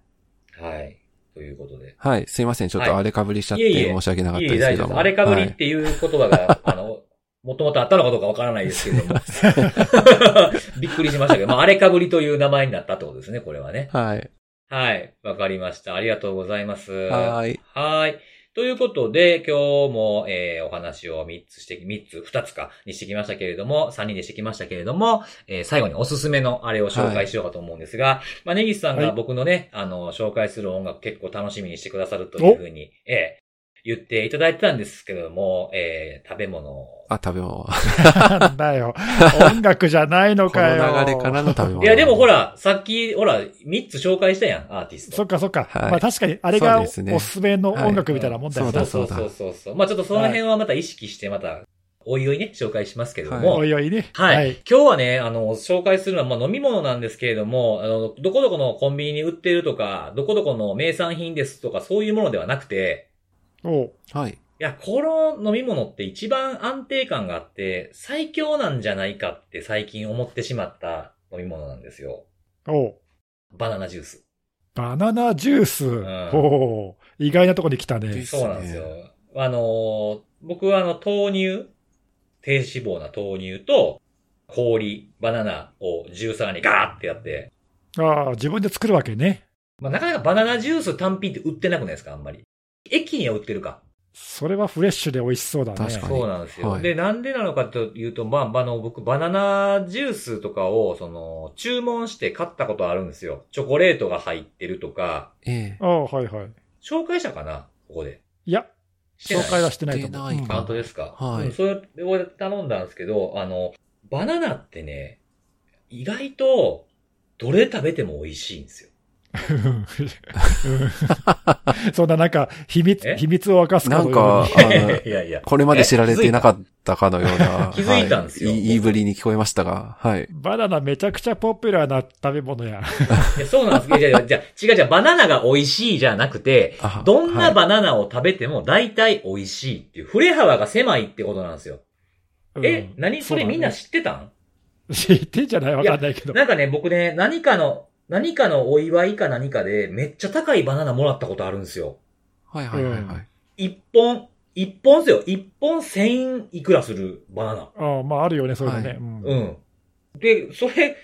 A: はい。ということで。
C: はい。すいません。ちょっとあれかぶりしちゃって申し訳なかったですけども。いえいえ、大丈夫です。
A: あれかぶりっていう言葉が、あの、もともとあったのかどうかわからないですけども。びっくりしましたけど、まあ、あれかぶりという名前になったってことですね、これはね。
C: はい。
A: はい。わかりました。ありがとうございます。
C: はい。
A: はい。ということで、今日も、えー、お話を3つして、3つ、2つかにしてきましたけれども、3人でしてきましたけれども、えー、最後におすすめのあれを紹介しようかと思うんですが、はい、まあ、ネギスさんが僕のね、はい、あの、紹介する音楽結構楽しみにしてくださるというふうに、えー、言っていただいてたんですけども、えー、食べ物。
C: あ、食べ物。
B: なんだよ。音楽じゃないのかよ。
C: この流れからの食べ物。
A: いや、でもほら、さっき、ほら、3つ紹介したやん、アーティスト。
B: そっかそっか。はい、まあ確かに、あれがおすすめの音楽みたいなもんだよね。
C: はい、
A: そうそうそうそう。まあちょっとその辺はまた意識してまた、おいおいね、紹介しますけれども。
B: おいおいね。
A: はい。はい、今日はね、あの、紹介するのは、まあ、飲み物なんですけれども、あの、どこどこのコンビニに売ってるとか、どこどこの名産品ですとか、そういうものではなくて、
B: お
C: はい。
A: いや、この飲み物って一番安定感があって、最強なんじゃないかって最近思ってしまった飲み物なんですよ。
B: お
A: バナナジュース。
B: バナナジュース？
A: ん
B: ほう。意外なとこに来たね。
A: そうなんですよ。あのー僕はあの、豆乳、低脂肪な豆乳と、氷、バナナをジューサーにガーってやって、
B: ああ、自分で作るわけね。
A: まあ、なかなかバナナジュース単品って売ってなくないですかあんまり。駅には売ってるか。
B: それはフレッシュで美味しそうだね。
C: 確かに
A: そうなんですよ。
C: はい
A: で、なんでなのかというと、まあ、あの、僕、バナナジュースとかを、その、注文して買ったことあるんですよ。チョコレートが入ってるとか、
C: ええ
B: ああ、はいはい。
A: 紹介したかな？ここで。
B: いや、紹介はしてないと思う。
C: してないか
A: 本当ですか？
C: はい
A: うんそれを頼んだんですけど、あの、バナナってね、意外と、どれ食べても美味しいんですよ。
B: うんそんななんか、秘密
A: え、
B: 秘密を明かすかのように。
C: なんかあの
A: いやいや。
C: これまで知られていなかったかのような。
A: 気づいたんですよ
C: はい言いぶりに聞こえましたが、はい。
B: バナナめちゃくちゃポピュラーな食べ物や。
A: いやそうなんです。いやいや、じゃあ違う違う、バナナが美味しいじゃなくて、
C: あ
A: どんな
C: はい
A: バナナを食べても大体美味しいっていう、振れ幅が狭いってことなんですよ。
B: うん
A: え、何？それみんな
B: 知
A: 知ってたん？
B: ってんじゃない？わかんないけど。
A: なんかね、僕ね、何かの、何かのお祝いか何かで、めっちゃ高いバナナもらったことあるんですよ。
C: はいはいはいはい。
A: 一本、一本ですよ。一本千円いくらするバナナ。
B: ああまああるよね、そういうのね。
C: はい
B: うん
A: うん。で、それ、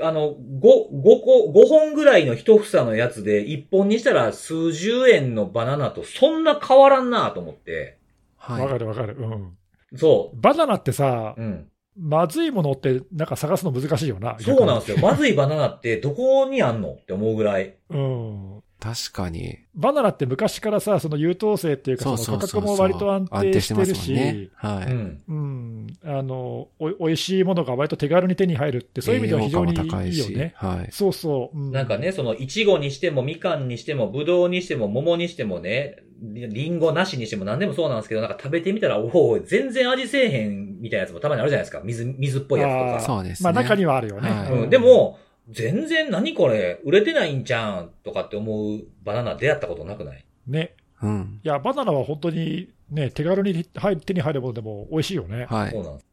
A: あの、五、五個、五本ぐらいの一房のやつで、一本にしたら数十円のバナナとそんな変わらんなと思って。
B: わ
C: はい。
B: かるわかる。うん。
A: そ
B: バナナってさ
A: う。、うん。
B: まずいものってなんか探すの難しいよな。
A: そうなんです
B: よ。
A: よ。まずいバナナってどこにあんのって思うぐらい。
B: うん。
C: 確かに。
B: バナナって昔からさ、その優等生っていうか、
C: そ
B: の価。格も割と安定してるし、。
C: はい。
A: うん。
B: うん。あの、お、美味しいものが割と手軽に手に入るって、そういう意味では非常にいいよね。
C: はい。
B: そうそう。うん
A: なんかね、その、いちごにしても、みかんにしても、ぶどうにしても、桃にしてもね、りりんごなしにしても何でもそうなんですけど、なんか食べてみたら、おお、全然味せえへんみたいなやつもたまにあるじゃないですか。水、水っぽいやつとか。
C: そうですね。
B: まあ中にはあるよね。
C: はい
A: うん、で、も、全然何これ、売れてないんじゃんとかって思うバナナ出会ったことなくない？
B: ね。
C: うん。
B: いや、バナナは本当にね、手軽に入る手に入るものでも美味しいよね。
C: はい。
A: そうなんです。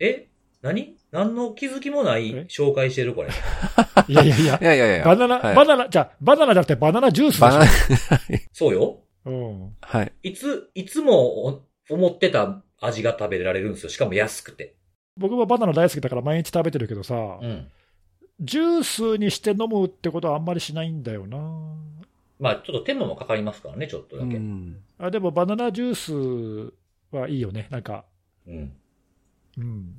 A: え？何？何の気づきもない
B: え？
A: 紹介してるこれ。
B: いやいやいや
C: い。やいやいや。
B: バナナ、
C: はい
B: バナナ、じゃあバナナじゃなくてバナナジュースでしょ？
C: バナナ、
A: そうよ。
B: うん。
C: はい。
A: いつ、いつもお思ってた味が食べられるんですよ。しかも安くて。
B: 僕もバナナ大好きだから毎日食べてるけどさ、
A: うん。
B: ジュースにして飲むってことはあんまりしないんだよな。
A: まあ、ちょっと手間もかかりますからね、ちょっと
C: う
A: だけ。
C: ん。
B: あでもバナナジュースはいいよね。なんか、
A: うん。
B: うん。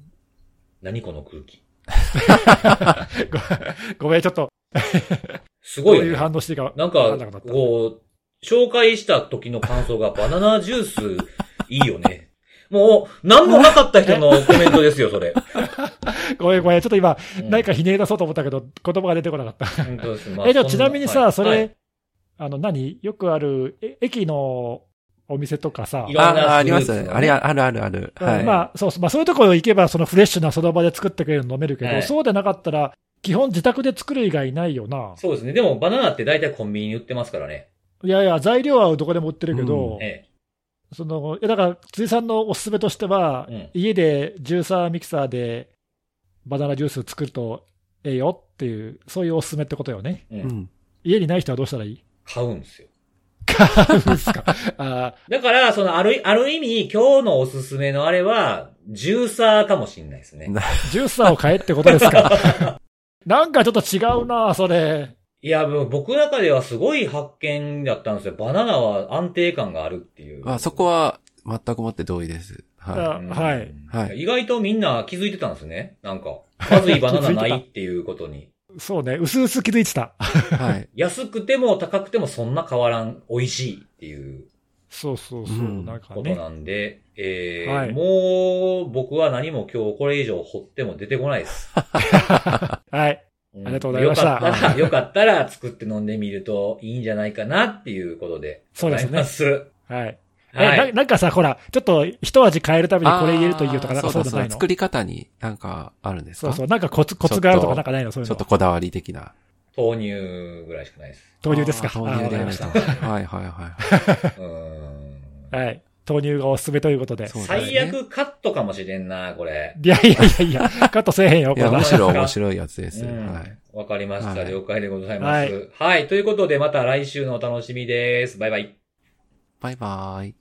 A: 何この空気。
B: ごごめん、ちょっと、
A: すごいよ、ね。
B: どういう反応していいか
A: なんか
B: わかんなくなっ、た
A: こう、紹介した時の感想がバナナジュースいいよね。もう、何もなかった人のコメントですよ、それ。
B: ごめん、ごめん、ちょっと今、
A: うん
B: 何かひねり出そうと思ったけど、言葉が出てこなかった。
A: 本当です。まあ
B: え、じゃあちなみにさ、
A: はい
B: それ、
A: はい
B: あの、何？よくある、え駅のお店とかさ
A: い、ろんな
C: あ、ありますあれ、あるあるある。はい。
B: まあ、そうそう、まあそういうところ行けば、そのフレッシュなその場で作ってくれるの飲めるけど、
A: はい
B: そうでなかったら、基本自宅で作る以外ないよな。
A: そうですね。でも、バナナって大体コンビニに売ってますからね。
B: いやいや、材料はどこでも売ってるけど、
A: え
B: その、いやだから、辻さんのおすすめとしては、
A: うん
B: 家でジューサーミキサーでバナナジュース作るとええよっていう、そういうおすすめってことよね。
A: え。う。
C: うんん。
B: 家にない人はどうしたらいい？
A: 買うんですよ。
B: 買うんですか？あ
A: だから、その、ある、ある意味、今日のおすすめのあれは、ジューサーかもしれないですね。
B: ージューサーを買えってことですか？なんかちょっと違うな、それ。
A: いや、もう僕の中ではすごい発見だったんですよ。バナナは安定感があるっていう。
C: まあ、そこは、全くもって同意です。は
B: い。
C: はい
A: 意外とみんな気づいてたんですね。なんか、まずいバナナないっていうことに。
B: そうね、うすうす気づいてた。
C: い。はい。
A: 安くても高くてもそんな変わらん、美味しいっていう
B: そうそうそう、
C: うん
B: なんかね。
A: ことなんで、えー
B: はい
A: もう僕は何も今日これ以上掘っても出てこないです。
B: はい。
A: うん
B: ありがとうございました
A: よかったら、よかったら作って飲んでみるといいんじゃないかなっていうことで。
B: そうですねはい。
A: は
B: えないなんかさ、ほら、ちょっと一味変えるためにこれ入れるといいよとか、なんかそういうのないの？
C: 作り方になんかあるんですか？
B: そうそう、なんかコツ、コツがあるとかなんかないの？そういう
C: ちょ
B: の。
C: っとこだわり的な。
A: 豆乳ぐらいしかないです。
B: 豆乳ですか？
C: 豆乳で
B: あーわかりました。
C: はいはいは
A: うーん。
B: はい。投入がおすすめということで。
C: そうですね
A: 最悪カットかもしれんな、これ。
B: いやいやいやいや、カットせえへんよ、こ
C: いや、
B: れは
C: むしろ面白いやつです。
A: うん
C: はい。
A: わかりました。
C: はい
A: 了解でございま
B: は
A: す。はい。ということで、また来週のお楽しみです。バイバイ。
C: バイバーイ。